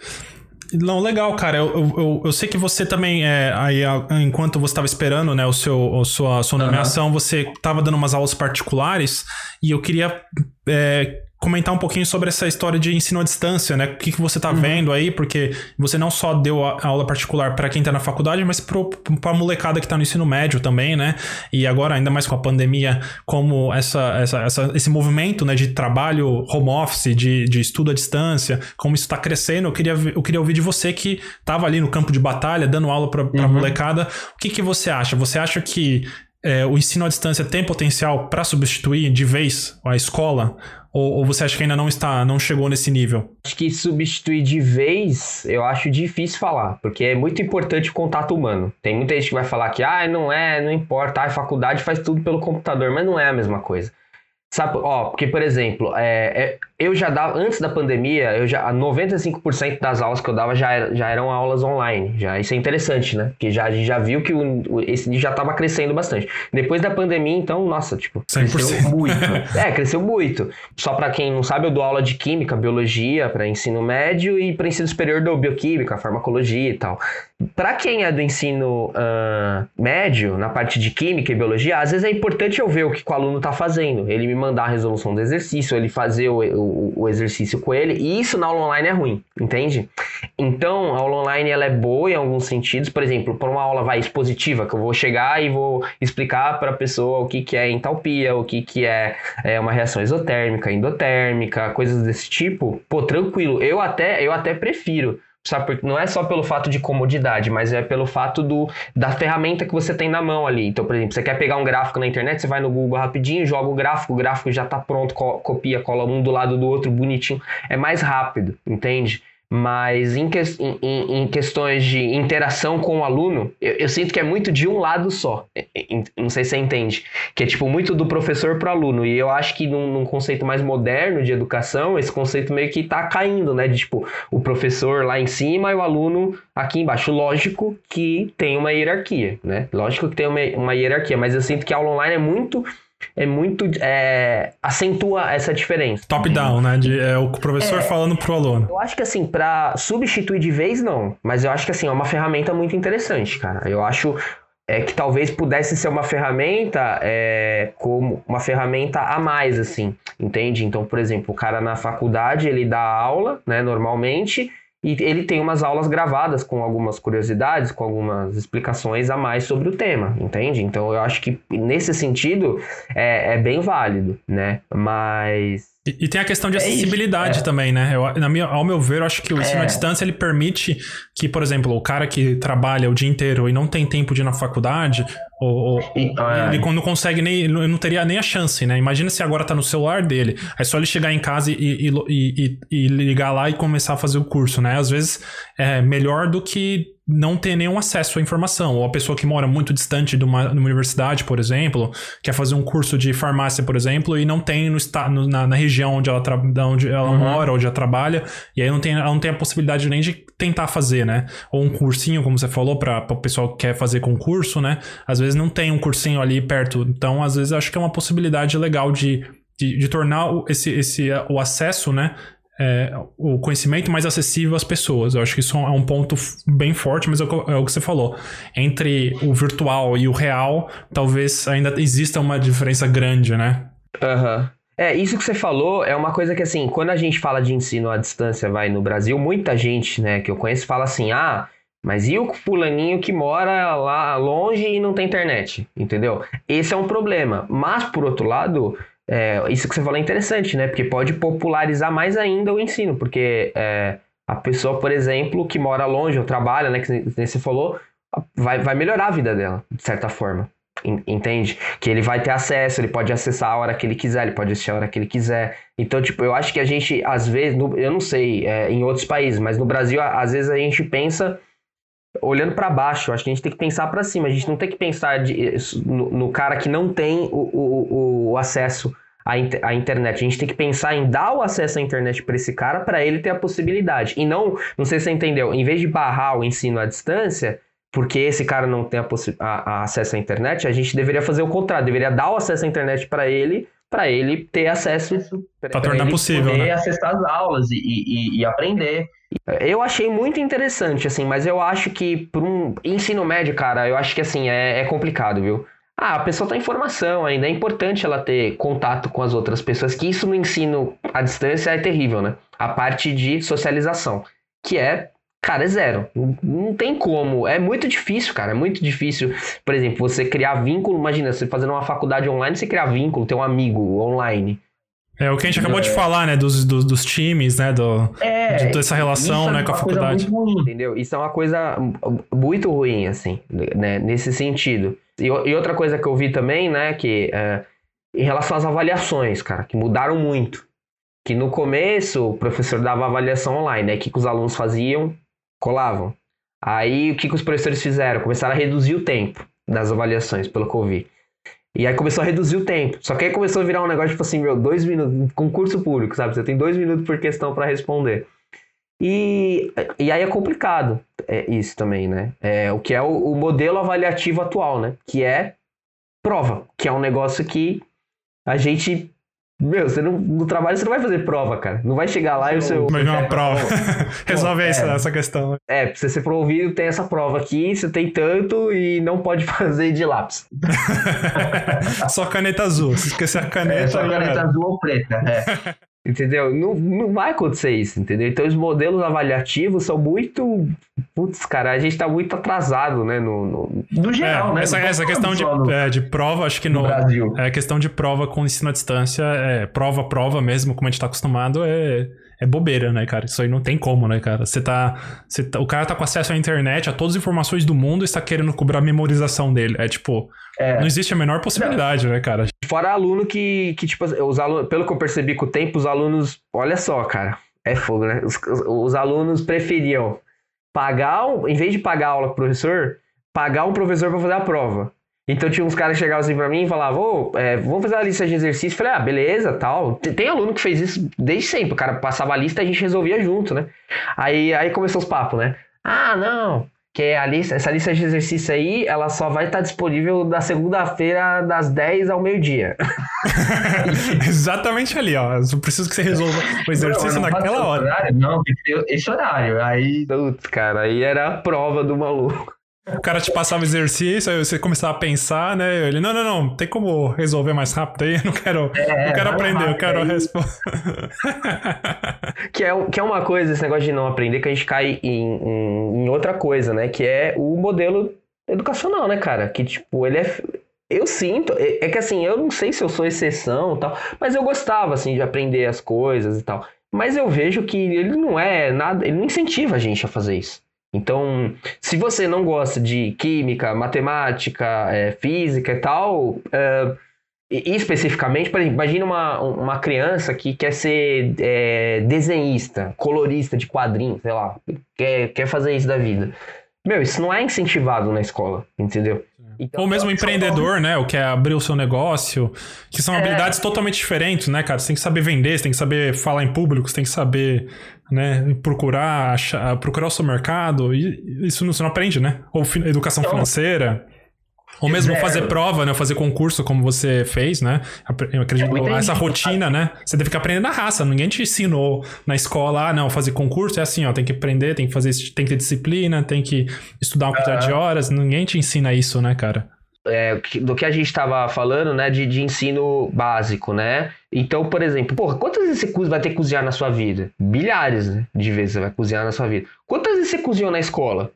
Não, legal, cara. Eu, eu, eu, sei que você também, é, aí, enquanto você estava esperando né, o seu, a sua, a sua nomeação, uhum. você estava dando umas aulas particulares e eu queria é, comentar um pouquinho sobre essa história de ensino à distância, né? O que, que você está uhum. vendo aí, porque você não só deu a aula particular para quem está na faculdade, mas para a molecada que está no ensino médio também, né? E agora, ainda mais com a pandemia, como essa, essa, essa esse movimento né, de trabalho home office, de, de estudo à distância, como isso está crescendo, eu queria, eu queria ouvir de você que estava ali no campo de batalha, dando aula para a uhum. molecada. O que, que você acha? Você acha que é, o ensino à distância tem potencial para substituir de vez a escola? Ou, ou, você acha que ainda não está, não chegou nesse nível? Acho que substituir de vez, eu acho difícil falar, porque é muito importante o contato humano. Tem muita gente que vai falar que, ah, não é, não importa, a faculdade faz tudo pelo computador, mas não é a mesma coisa. Sabe, ó, porque, por exemplo, é, é, eu já dava, antes da pandemia, eu já, 95% das aulas que eu dava já, era, já eram aulas online. Já, isso é interessante, né? Porque já, a gente já viu que o, esse já estava crescendo bastante. Depois da pandemia, então, nossa, tipo, 100%. cresceu muito. é, cresceu muito. Só para quem não sabe, eu dou aula de química, biologia para ensino médio e para ensino superior dou bioquímica, farmacologia e tal. Para quem é do ensino uh, médio, na parte de química e biologia, às vezes é importante eu ver o que o aluno está fazendo. Ele me mandar a resolução do exercício, ele fazer o, o, o, exercício com ele, e isso na aula online é ruim, entende? Então, a aula online ela é boa em alguns sentidos, por exemplo, para uma aula vai expositiva, que eu vou chegar e vou explicar para a pessoa o que, que é entalpia, o que, que é, é uma reação exotérmica, endotérmica, coisas desse tipo, pô, tranquilo, eu até, eu até prefiro Sabe, porque não é só pelo fato de comodidade, mas é pelo fato do, da ferramenta que você tem na mão ali. Então, por exemplo, você quer pegar um gráfico na internet, você vai no Google rapidinho, joga o gráfico, o gráfico já está pronto, copia, cola um do lado do outro, bonitinho. É mais rápido, entende? Mas em, que, em, em, questões de interação com o aluno, eu, eu, sinto que é muito de um lado só. Não sei se você entende. Que é tipo muito do professor para o aluno. E eu acho que num, num, conceito mais moderno de educação, esse conceito meio que está caindo, né? De tipo, o professor lá em cima e o aluno aqui embaixo. Lógico que tem uma hierarquia, né? Lógico que tem uma, uma hierarquia, mas eu sinto que a aula online é muito é muito. É, acentua essa diferença. Top-down, né? De, é o professor é, falando pro aluno. Eu acho que assim, para substituir de vez, não. Mas eu acho que assim, é uma ferramenta muito interessante, cara. Eu acho é que talvez pudesse ser uma ferramenta é, como uma ferramenta a mais, assim, entende? Então, por exemplo, o cara na faculdade ele dá aula, né, normalmente, e ele tem umas aulas gravadas com algumas curiosidades, com algumas explicações a mais sobre o tema, entende? Então eu acho que nesse sentido é, é bem válido, né? Mas e, e, tem a questão de é acessibilidade é também, né? Eu, na minha, ao meu ver, eu acho que o ensino é. à distância ele permite que, por exemplo, o cara que trabalha o dia inteiro e não tem tempo de ir na faculdade, ou, ou ele não consegue nem. Não teria nem a chance, né? Imagina se agora tá no celular dele. É só ele chegar em casa e, e, e, e ligar lá e começar a fazer o curso, né? Às vezes é melhor do que não ter nenhum acesso à informação. Ou a pessoa que mora muito distante de uma, de uma universidade, por exemplo, quer fazer um curso de farmácia, por exemplo, e não tem no, no na, na, região onde ela, onde ela uhum. mora, onde ela trabalha, e aí não tem, ela não tem a possibilidade nem de tentar fazer, né? Ou um cursinho, como você falou, para o pessoal que quer fazer concurso, né? Às vezes não tem um cursinho ali perto. Então, às vezes, acho que é uma possibilidade legal de, de, de tornar esse, esse, o acesso, né? é, o conhecimento mais acessível às pessoas. Eu acho que isso é um ponto bem forte, mas é o, é o que você falou. Entre o virtual e o real, talvez ainda exista uma diferença grande, né? Aham. Uhum. É, isso que você falou é uma coisa que, assim, quando a gente fala de ensino à distância, vai, no Brasil, muita gente, né, que eu conheço fala assim, ah, mas e o fulaninho que mora lá longe e não tem internet, entendeu? Esse é um problema. Mas, por outro lado, é, isso que você falou é interessante, né? Porque pode popularizar mais ainda o ensino, porque é, a pessoa, por exemplo, que mora longe ou trabalha, né? Que você falou, vai, vai melhorar a vida dela, de certa forma. Entende? Que ele vai ter acesso, ele pode acessar a hora que ele quiser, ele pode assistir a hora que ele quiser. Então, tipo, eu acho que a gente, às vezes, no, eu não sei é, em outros países, mas no Brasil, às vezes a gente pensa olhando para baixo. Acho que a gente tem que pensar para cima. A gente não tem que pensar de, no, no, cara que não tem o, o, o acesso à, à, internet. A gente tem que pensar em dar o acesso à internet para esse cara para ele ter a possibilidade. E não, não sei se você entendeu, em vez de barrar o ensino à distância, porque esse cara não tem a, a, a acesso à internet, a gente deveria fazer o contrário, deveria dar o acesso à internet para ele para ele ter acesso para tornar possível, poder né? acessar as aulas e, e, e, aprender. Eu achei muito interessante, assim, mas eu acho que para um ensino médio, cara, eu acho que assim é, é complicado, viu? Ah, a pessoa tá em formação ainda, é importante ela ter contato com as outras pessoas, que isso no ensino à distância é terrível, né? A parte de socialização, que é Cara, é zero. Não, tem como. É muito difícil, cara. É muito difícil. Por exemplo, você criar vínculo. Imagina, você fazendo uma faculdade online, você criar vínculo, ter um amigo online. É o que a gente acabou é. de falar, né? Dos, dos, dos, times, né? Do, é, de, dessa relação né, com a faculdade. Ruim, entendeu? Isso é uma coisa muito ruim, assim, né? Nesse sentido. E, e outra coisa que eu vi também, né? Que é, em relação às avaliações, cara, que mudaram muito. Que no começo o professor dava avaliação online, né? O que, que os alunos faziam? Colavam. Aí o que, que os professores fizeram? Começaram a reduzir o tempo das avaliações pelo Covid. E aí começou a reduzir o tempo. Só que aí começou a virar um negócio tipo assim, meu, dois minutos, concurso público, sabe? Você tem dois minutos por questão para responder. E, e aí é complicado é, isso também, né? É, o que é o, o modelo avaliativo atual, né? Que é prova, que é um negócio que a gente meu, você não, no trabalho você não vai fazer prova, cara. Não vai chegar lá e o seu. Mas não é uma prova. Resolve é, essa, essa questão. É, pra você ser promovido, tem essa prova aqui, você tem tanto e não pode fazer de lápis. só caneta azul. Se esquecer a caneta. É, só caneta azul ou preta. É. Entendeu? Não, não vai acontecer isso, entendeu? Então os modelos avaliativos são muito. Putz, cara, a gente tá muito atrasado, né? No, no, no geral, é, né? Essa, essa questão de, no, é, de prova, acho que no. no Brasil. É, questão de prova com ensino à distância, é, prova, prova mesmo, como a gente tá acostumado, é é bobeira, né, cara? Isso aí não tem como, né, cara? Você tá, você tá, O cara tá com acesso à internet, a todas as informações do mundo e está querendo cobrar a memorização dele. É tipo. É. Não existe a menor possibilidade, não. né, cara? Fora aluno que, que tipo, os alunos, pelo que eu percebi com o tempo, os alunos. Olha só, cara. É fogo, né? Os, os alunos preferiam pagar, em vez de pagar a aula pro professor, pagar um professor para fazer a prova. Então tinha uns caras que chegavam assim pra mim e falavam, oh, é, vamos fazer a lista de exercícios. Falei, ah, beleza, tal. Tem aluno que fez isso desde sempre. O cara passava a lista e a gente resolvia junto, né? Aí, aí começou os papos, né? Ah, não, que a lista, essa lista de exercício aí, ela só vai estar disponível da segunda-feira das 10 ao meio-dia. Exatamente ali, ó. Eu preciso que você resolva o exercício não, naquela hora. Horário, não, esse horário. Aí. Putz, cara, aí era a prova do maluco. O cara te passava exercício, aí você começava a pensar, né? Ele, não, não, não, tem como resolver mais rápido aí? Eu não quero, é, não quero aprender, eu quero responder. que, é, que é uma coisa, esse negócio de não aprender, que a gente cai em, em, em outra coisa, né? Que é o modelo educacional, né, cara? Que, tipo, ele é. Eu sinto, é, é que assim, eu não sei se eu sou exceção e tal, mas eu gostava, assim, de aprender as coisas e tal. Mas eu vejo que ele não é nada, ele não incentiva a gente a fazer isso. Então, se você não gosta de química, matemática, é, física e tal, é, especificamente, por exemplo, imagina uma, uma criança que quer ser é, desenhista, colorista de quadrinhos, sei lá, quer, quer fazer isso da vida. Meu, isso não é incentivado na escola, entendeu? Então, Ou mesmo empreendedor, né? O que é abrir o seu negócio, que são é. habilidades totalmente diferentes, né, cara? Você tem que saber vender, você tem que saber falar em público, você tem que saber, né, procurar, achar, procurar o seu mercado. E isso não, você não aprende, né? Ou educação então, financeira. Ou mesmo Zero. fazer prova, né? Fazer concurso como você fez, né? Eu acredito é essa rotina, né? Você teve que aprender na raça. Ninguém te ensinou na escola, ah, não, fazer concurso é assim, ó, tem que aprender, tem que fazer, tem que ter disciplina, tem que estudar uma quantidade uhum. de horas. Ninguém te ensina isso, né, cara? É, do que a gente estava falando, né, de, de ensino básico, né? Então, por exemplo, porra, quantas vezes você vai ter que cozinhar na sua vida? Bilhares né, de vezes você vai cozinhar na sua vida. Quantas vezes você cozinhou na escola?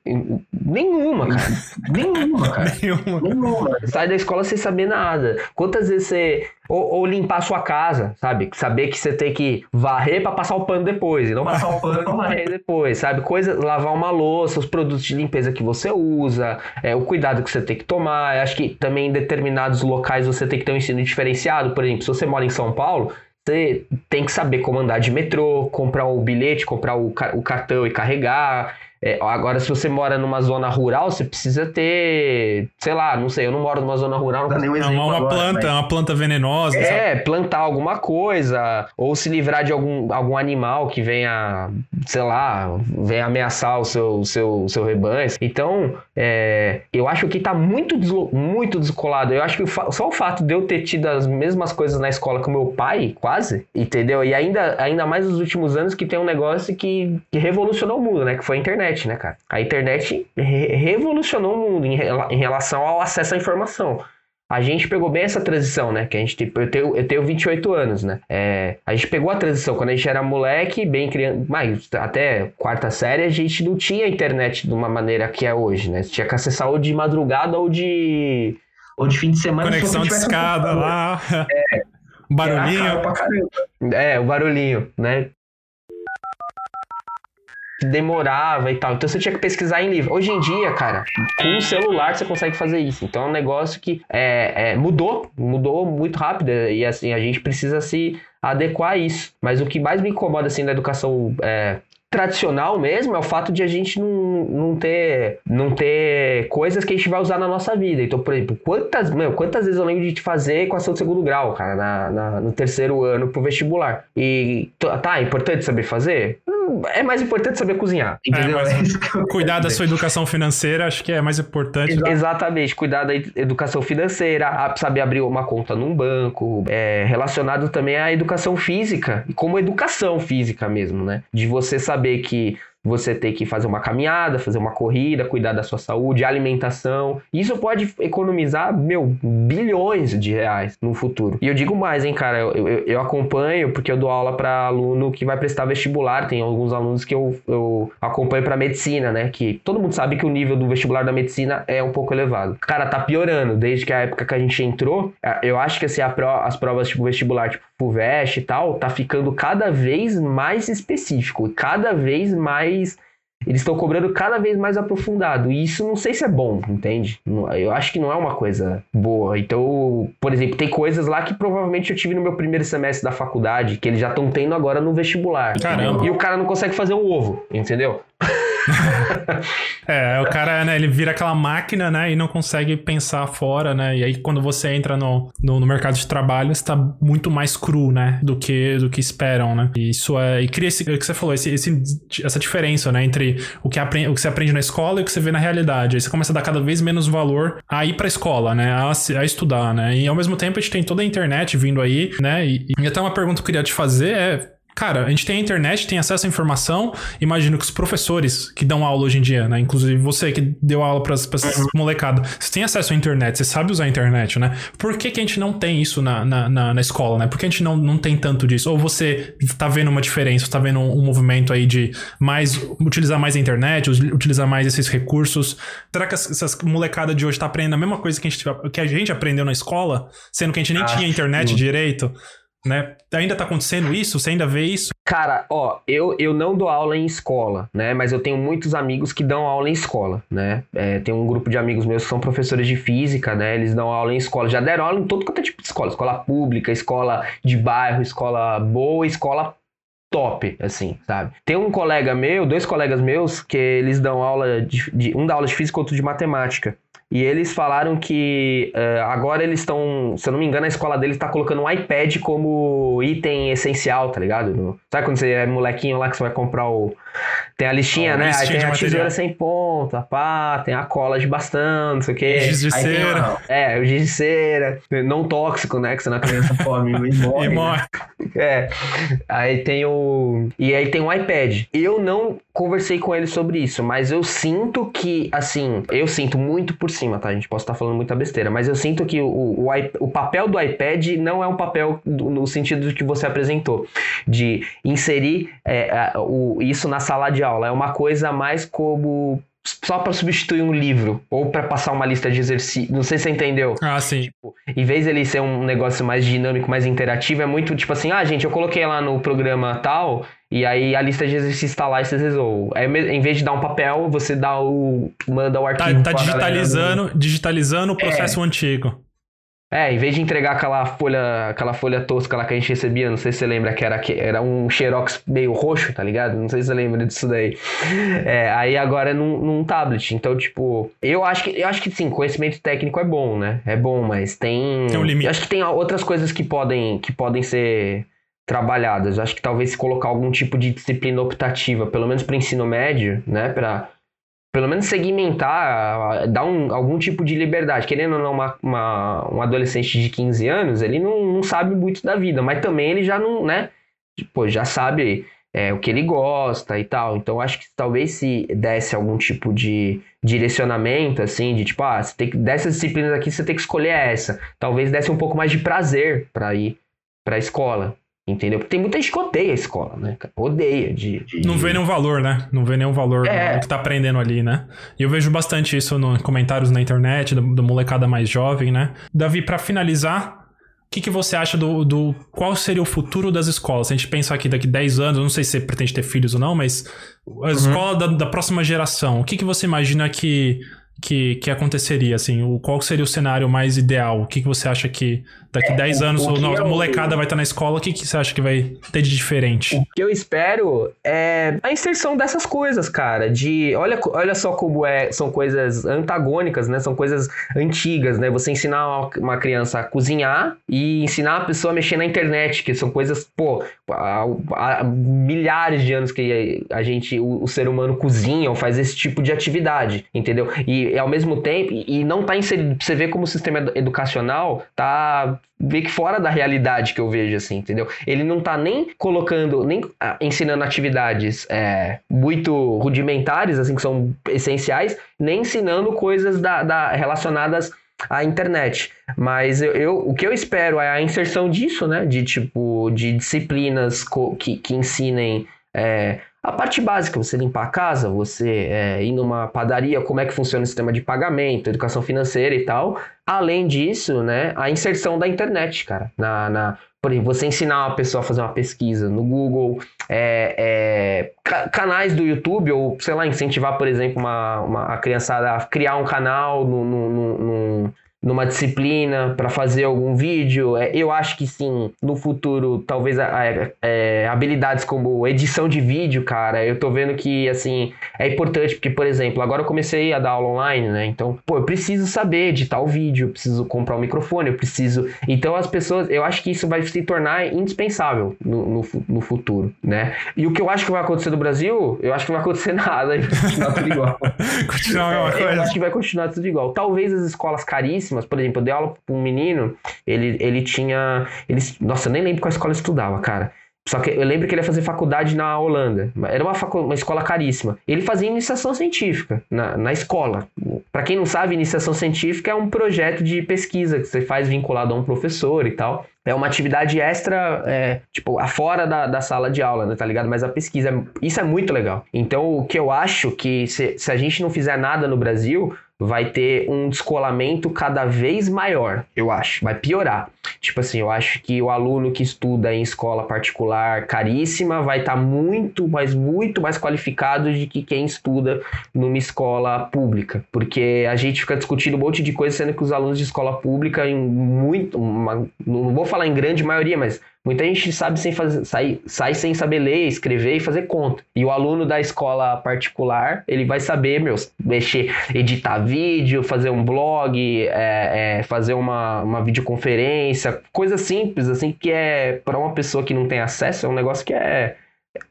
Nenhuma, cara. Nenhuma, cara. Nenhuma. Nenhuma. Sai da escola sem saber nada. Quantas vezes você. Ou, ou, limpar a sua casa, sabe? Saber que você tem que varrer para passar o pano depois. E não passar o pano varrer depois, sabe? Coisa, lavar uma louça, os produtos de limpeza que você usa, é, o cuidado que você tem que tomar. Eu acho que também em determinados locais você tem que ter um ensino diferenciado. Por exemplo, se você mora em São Paulo, você tem que saber como andar de metrô, comprar o bilhete, comprar o, o cartão e carregar. É, agora, se você mora numa zona rural, você precisa ter, sei lá, não sei, eu não moro numa zona rural. Não, não é uma agora, planta, mas... uma planta venenosa. É, sabe? plantar alguma coisa, ou se livrar de algum, algum animal que venha, sei lá, venha ameaçar o seu, seu, seu rebanho. Então, é, eu acho que tá muito, muito descolado. Eu acho que só o fato de eu ter tido as mesmas coisas na escola com meu pai, quase, entendeu? E ainda, ainda mais nos últimos anos que tem um negócio que, que revolucionou o mundo, né? Que foi a internet internet, né, cara? A internet re revolucionou o mundo em, em, relação ao acesso à informação. A gente pegou bem essa transição, né? Que a gente, eu tenho, eu tenho 28 anos, né? É, a gente pegou a transição quando a gente era moleque, bem criança, mas até quarta série, a gente não tinha internet de uma maneira que é hoje, né? Você tinha que acessar ou de madrugada ou de. Ou de fim de semana. Conexão de escada lá. É. Barulhinho. É, o barulhinho, né? Demorava e tal. Então você tinha que pesquisar em livro. Hoje em dia, cara, com o celular você consegue fazer isso. Então é um negócio que é, é, mudou, mudou muito rápido e assim a gente precisa se adequar a isso. Mas o que mais me incomoda assim na educação é, tradicional mesmo é o fato de a gente não, não, ter, não ter coisas que a gente vai usar na nossa vida. Então, por exemplo, quantas, meu, quantas vezes eu lembro de te fazer equação de segundo grau, cara, na, na, no terceiro ano pro vestibular. E tá, é importante saber fazer? Hum, é mais importante saber cozinhar, é, entendeu? É, cuidar da sua educação financeira, acho que é mais importante. Exatamente, cuidar da educação financeira, saber abrir uma conta num banco, é, relacionado também à educação física, como educação física mesmo, né? De você saber saber que você ter que fazer uma caminhada, fazer uma corrida, cuidar da sua saúde, alimentação. Isso pode economizar, meu, bilhões de reais no futuro. E eu digo mais, hein, cara, eu, eu, eu acompanho porque eu dou aula para aluno que vai prestar vestibular. Tem alguns alunos que eu, eu acompanho para medicina, né? Que todo mundo sabe que o nível do vestibular da medicina é um pouco elevado. Cara, tá piorando desde que a época que a gente entrou. Eu acho que assim, pro, as provas tipo vestibular, tipo FUVEST e tal, tá ficando cada vez mais específico, cada vez mais eles estão cobrando cada vez mais aprofundado. E isso não sei se é bom, entende? Eu acho que não é uma coisa boa. Então, por exemplo, tem coisas lá que provavelmente eu tive no meu primeiro semestre da faculdade, que eles já estão tendo agora no vestibular. Caramba. E o cara não consegue fazer um ovo, entendeu? é, o cara, né, ele vira aquela máquina, né, e não consegue pensar fora, né, e aí quando você entra no, no, no mercado de trabalho, está muito mais cru, né, do que, do que esperam, né, e isso é, e cria esse, o que você falou, esse, esse, essa diferença, né, entre o que, aprende, o que você aprende na escola e o que você vê na realidade, aí você começa a dar cada vez menos valor a ir pra escola, né, a, a estudar, né, e ao mesmo tempo a gente tem toda a internet vindo aí, né, e, e até uma pergunta que eu queria te fazer é, Cara, a gente tem a internet, tem acesso à informação. Imagino que os professores que dão aula hoje em dia, né? Inclusive você que deu aula para essas uhum. molecadas, você tem acesso à internet, você sabe usar a internet, né? Por que, que a gente não tem isso na, na, na, na escola, né? Por que a gente não, não tem tanto disso? Ou você tá vendo uma diferença, tá vendo um, um movimento aí de mais utilizar mais a internet, utilizar mais esses recursos? Será que essas molecada de hoje tá aprendendo a mesma coisa que a gente, que a gente aprendeu na escola, sendo que a gente nem tinha internet direito? Né? Ainda tá acontecendo isso? Você ainda vê isso? Cara, ó, eu, eu não dou aula em escola, né? Mas eu tenho muitos amigos que dão aula em escola, né? É, tem um grupo de amigos meus que são professores de física, né? Eles dão aula em escola. Já deram aula em todo quanto é tipo de escola. Escola pública, escola de bairro, escola boa, escola top, assim, sabe? Tem um colega meu, dois colegas meus, que eles dão aula de, de um dá aula de física, outro de matemática. E eles falaram que uh, agora eles estão, se eu não me engano, a escola deles está colocando um iPad como item essencial, tá ligado? No, sabe quando você é molequinho lá que você vai comprar o. Tem a listinha, né? Aí tem a tesoura sem ponta, pá, tem a cola de bastão, não sei o quê. Giz de cera. Uma, é, o giz de cera. Não tóxico, né? Que senão a criança come e morre. e morre. É. Aí tem o. E aí tem o iPad. Eu não conversei com ele sobre isso, mas eu sinto que, assim, eu sinto muito por cima, tá? A gente pode estar falando muita besteira, mas eu sinto que o, o, o papel do iPad não é um papel do, no sentido que você apresentou, de inserir é, o, isso na sala de aula. É uma coisa mais como só para substituir um livro ou para passar uma lista de exercícios. Não sei se você entendeu. Ah, sim. Tipo, em vez dele ser um negócio mais dinâmico, mais interativo, é muito tipo assim: ah, gente, eu coloquei lá no programa tal e aí a lista de exercícios está lá e você resolve. Aí, em vez de dar um papel, você dá o. manda o tá, arquivo. Tá, tá digitalizando, digitalizando o processo é. antigo. É, em vez de entregar aquela folha, aquela folha tosca lá que a gente recebia, não sei se você lembra que era, que era um xerox meio roxo, tá ligado? Não sei se você lembra disso daí. É, aí agora é num, num, tablet. Então, tipo, eu acho que eu acho que sim, conhecimento técnico é bom, né? É bom, mas tem. Tem um limite. Eu acho que tem outras coisas que podem, que podem ser trabalhadas. Acho que talvez se colocar algum tipo de disciplina optativa, pelo menos para ensino médio, né? Para pelo menos segmentar, dar um, algum tipo de liberdade. Querendo ou não, uma, uma, um adolescente de 15 anos, ele não, não sabe muito da vida, mas também ele já não, né? Tipo, já sabe é, o que ele gosta e tal. Então, acho que talvez se desse algum tipo de direcionamento, assim, de tipo, ah, você tem que, dessas disciplinas aqui você tem que escolher essa. Talvez desse um pouco mais de prazer para ir para a escola. Entendeu? Porque tem muita gente que odeia a escola, né? Odeia. De, de... Não vê nenhum valor, né? Não vê nenhum valor é. no que tá aprendendo ali, né? E eu vejo bastante isso nos comentários na internet, da, molecada mais jovem, né? Davi, para finalizar, o que, que você acha do, do. Qual seria o futuro das escolas? Se a gente pensar aqui daqui 10 anos, não sei se você pretende ter filhos ou não, mas a uhum. escola da, da próxima geração, o que, que você imagina que que, que aconteceria, assim? O, qual seria o cenário mais ideal? O que, que você acha que daqui é, 10 anos o, o a molecada vai estar na escola? O que, que você acha que vai ter de diferente? O que eu espero é a inserção dessas coisas, cara. De olha, olha só como é, são coisas antagônicas, né? São coisas antigas, né? Você ensinar uma criança a cozinhar e ensinar a pessoa a mexer na internet, que são coisas, pô, há, há milhares de anos que a gente, o, o ser humano cozinha ou faz esse tipo de atividade, entendeu? E e ao mesmo tempo, e não tá inserido, você vê como o sistema educacional tá meio que fora da realidade que eu vejo, assim, entendeu? Ele não tá nem colocando, nem ah, ensinando atividades é, muito rudimentares, assim, que são essenciais, nem ensinando coisas da, da relacionadas à internet. Mas eu, eu, o que eu espero é a inserção disso, né? De tipo, de disciplinas que, que ensinem. É, a parte básica, você limpar a casa, você é, ir numa padaria, como é que funciona o sistema de pagamento, educação financeira e tal. Além disso, né, a inserção da internet, cara. Na, na, por exemplo, você ensinar uma pessoa a fazer uma pesquisa no Google, é, é, canais do YouTube, ou sei lá, incentivar, por exemplo, uma, uma, a criançada a criar um canal no, no, no, no numa disciplina para fazer algum vídeo. É, eu acho que sim, no futuro, talvez é, habilidades como edição de vídeo, cara, eu tô vendo que assim é importante, porque, por exemplo, agora eu comecei a dar aula online, né? Então, pô, eu preciso saber editar o vídeo, eu preciso comprar um microfone, eu preciso. Então, as pessoas, eu acho que isso vai se tornar indispensável no, no, no futuro, né? E o que eu acho que vai acontecer no Brasil, eu acho que não vai acontecer nada, vai continuar tudo igual. continuar a mesma coisa. Eu acho que vai continuar tudo igual. Talvez as escolas caríssimas caríssimas. Por exemplo, eu dei aula para um menino, ele, ele tinha. Ele, nossa, eu nem lembro qual escola estudava, cara. Só que eu lembro que ele ia fazer faculdade na Holanda. Era uma, facu uma escola caríssima. Ele fazia iniciação científica na, na escola. Para quem não sabe, iniciação científica é um projeto de pesquisa que você faz vinculado a um professor e tal. É uma atividade extra, é, tipo, afora da, da sala de aula, né, tá ligado? Mas a pesquisa, isso é muito legal. Então, o que eu acho que se, se a gente não fizer nada no Brasil, vai ter um descolamento cada vez maior, eu acho. Vai piorar. Tipo assim, eu acho que o aluno que estuda em escola particular caríssima vai estar tá muito, mas muito mais qualificado de que quem estuda numa escola pública. Porque a gente fica discutindo um monte de coisa, sendo que os alunos de escola pública, em muito, uma, não vou falar em grande maioria, mas Muita gente sabe sem fazer, sai, sai sem saber ler, escrever e fazer conta. E o aluno da escola particular, ele vai saber, meu, mexer, editar vídeo, fazer um blog, é, é, fazer uma, uma videoconferência, coisa simples, assim, que é, para uma pessoa que não tem acesso, é um negócio que é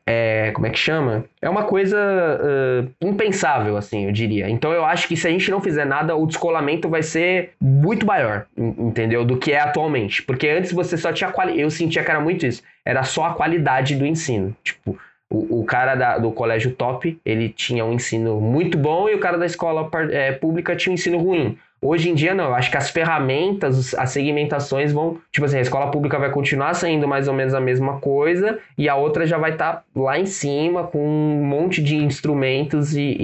é, como é que chama? É uma coisa uh, impensável, assim, eu diria. Então eu acho que se a gente não fizer nada, o descolamento vai ser muito maior, entendeu? Do que é atualmente. Porque antes você só tinha qualidade. Eu sentia que era muito isso. Era só a qualidade do ensino. Tipo, o, o cara da, do colégio top, ele tinha um ensino muito bom e o cara da escola é, pública tinha um ensino ruim. Hoje em dia, não. Eu acho que as ferramentas, as segmentações vão. Tipo assim, a escola pública vai continuar sendo mais ou menos a mesma coisa e a outra já vai estar tá lá em cima com um monte de instrumentos e,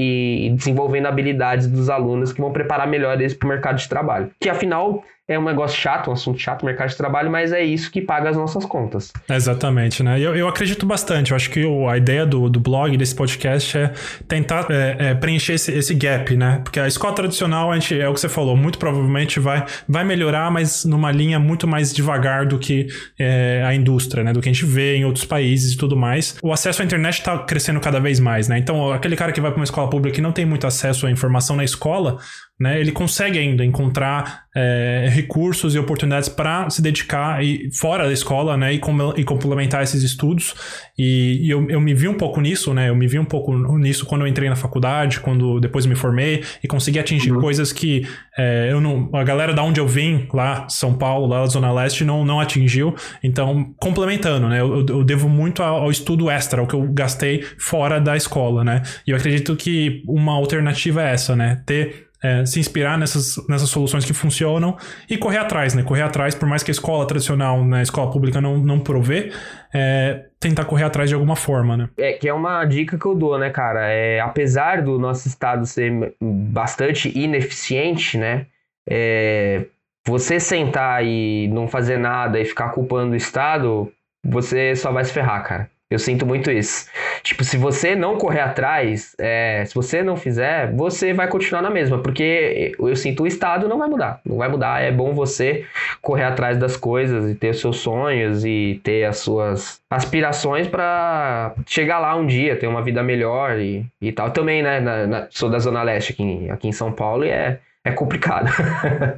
e desenvolvendo habilidades dos alunos que vão preparar melhor eles para o mercado de trabalho. Que afinal é um negócio chato, um assunto chato, mercado de trabalho, mas é isso que paga as nossas contas. Exatamente, né? Eu, eu acredito bastante. Eu acho que o, a ideia do, do blog, desse podcast, é tentar é, é, preencher esse, esse gap, né? Porque a escola tradicional, a gente, é o que você falou, muito provavelmente vai, vai melhorar, mas numa linha muito mais devagar do que é, a indústria, né? Do que a gente vê em outros países e tudo mais. O acesso à internet está crescendo cada vez mais, né? Então, aquele cara que vai para uma escola pública e não tem muito acesso à informação na escola, né, ele consegue ainda encontrar é, recursos e oportunidades para se dedicar e, fora da escola né, e, com, e complementar esses estudos. E, e eu, eu, me vi um pouco nisso, né? Eu me vi um pouco nisso quando eu entrei na faculdade, quando depois me formei e consegui atingir uhum. coisas que é, eu não, a galera da onde eu vim, lá, São Paulo, lá da Zona Leste, não, não atingiu. Então, complementando, né? Eu, eu devo muito ao, ao estudo extra, o que eu gastei fora da escola, né? E eu acredito que uma alternativa é essa, né? Ter é, se inspirar nessas, nessas soluções que funcionam e correr atrás, né? Correr atrás, por mais que a escola tradicional, né, a escola pública não, não provê, é, tentar correr atrás de alguma forma, né? É, que é uma dica que eu dou, né, cara? É, apesar do nosso estado ser bastante ineficiente, né? É, você sentar e não fazer nada e ficar culpando o estado, você só vai se ferrar, cara. Eu sinto muito isso. Tipo, se você não correr atrás, é, se você não fizer, você vai continuar na mesma, porque eu sinto o estado não vai mudar. Não vai mudar. É bom você correr atrás das coisas e ter os seus sonhos e ter as suas aspirações para chegar lá um dia, ter uma vida melhor e, e tal. Também, né? Na, na, sou da Zona Leste aqui, aqui em São Paulo e é, é complicado.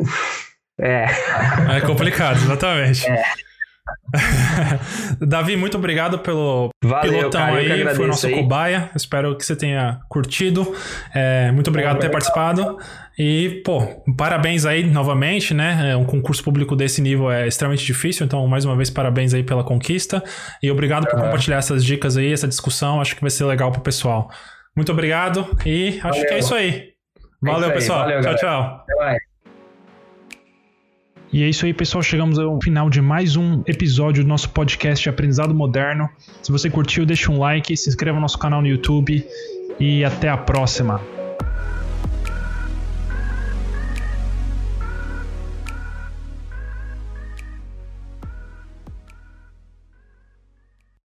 é. É complicado, exatamente. É. Davi, muito obrigado pelo Valeu, pilotão cara, aí, foi o nosso aí. cobaia. Espero que você tenha curtido. É, muito obrigado por ter participado. E, pô, parabéns aí novamente, né? É, um concurso público desse nível é extremamente difícil, então, mais uma vez, parabéns aí pela conquista. E obrigado por compartilhar essas dicas aí, essa discussão. Acho que vai ser legal pro pessoal. Muito obrigado e acho Valeu. que é isso aí. Valeu, isso aí. pessoal. Valeu, tchau, galera. tchau. Até mais. E é isso aí, pessoal. Chegamos ao final de mais um episódio do nosso podcast Aprendizado Moderno. Se você curtiu, deixa um like, se inscreva no nosso canal no YouTube e até a próxima.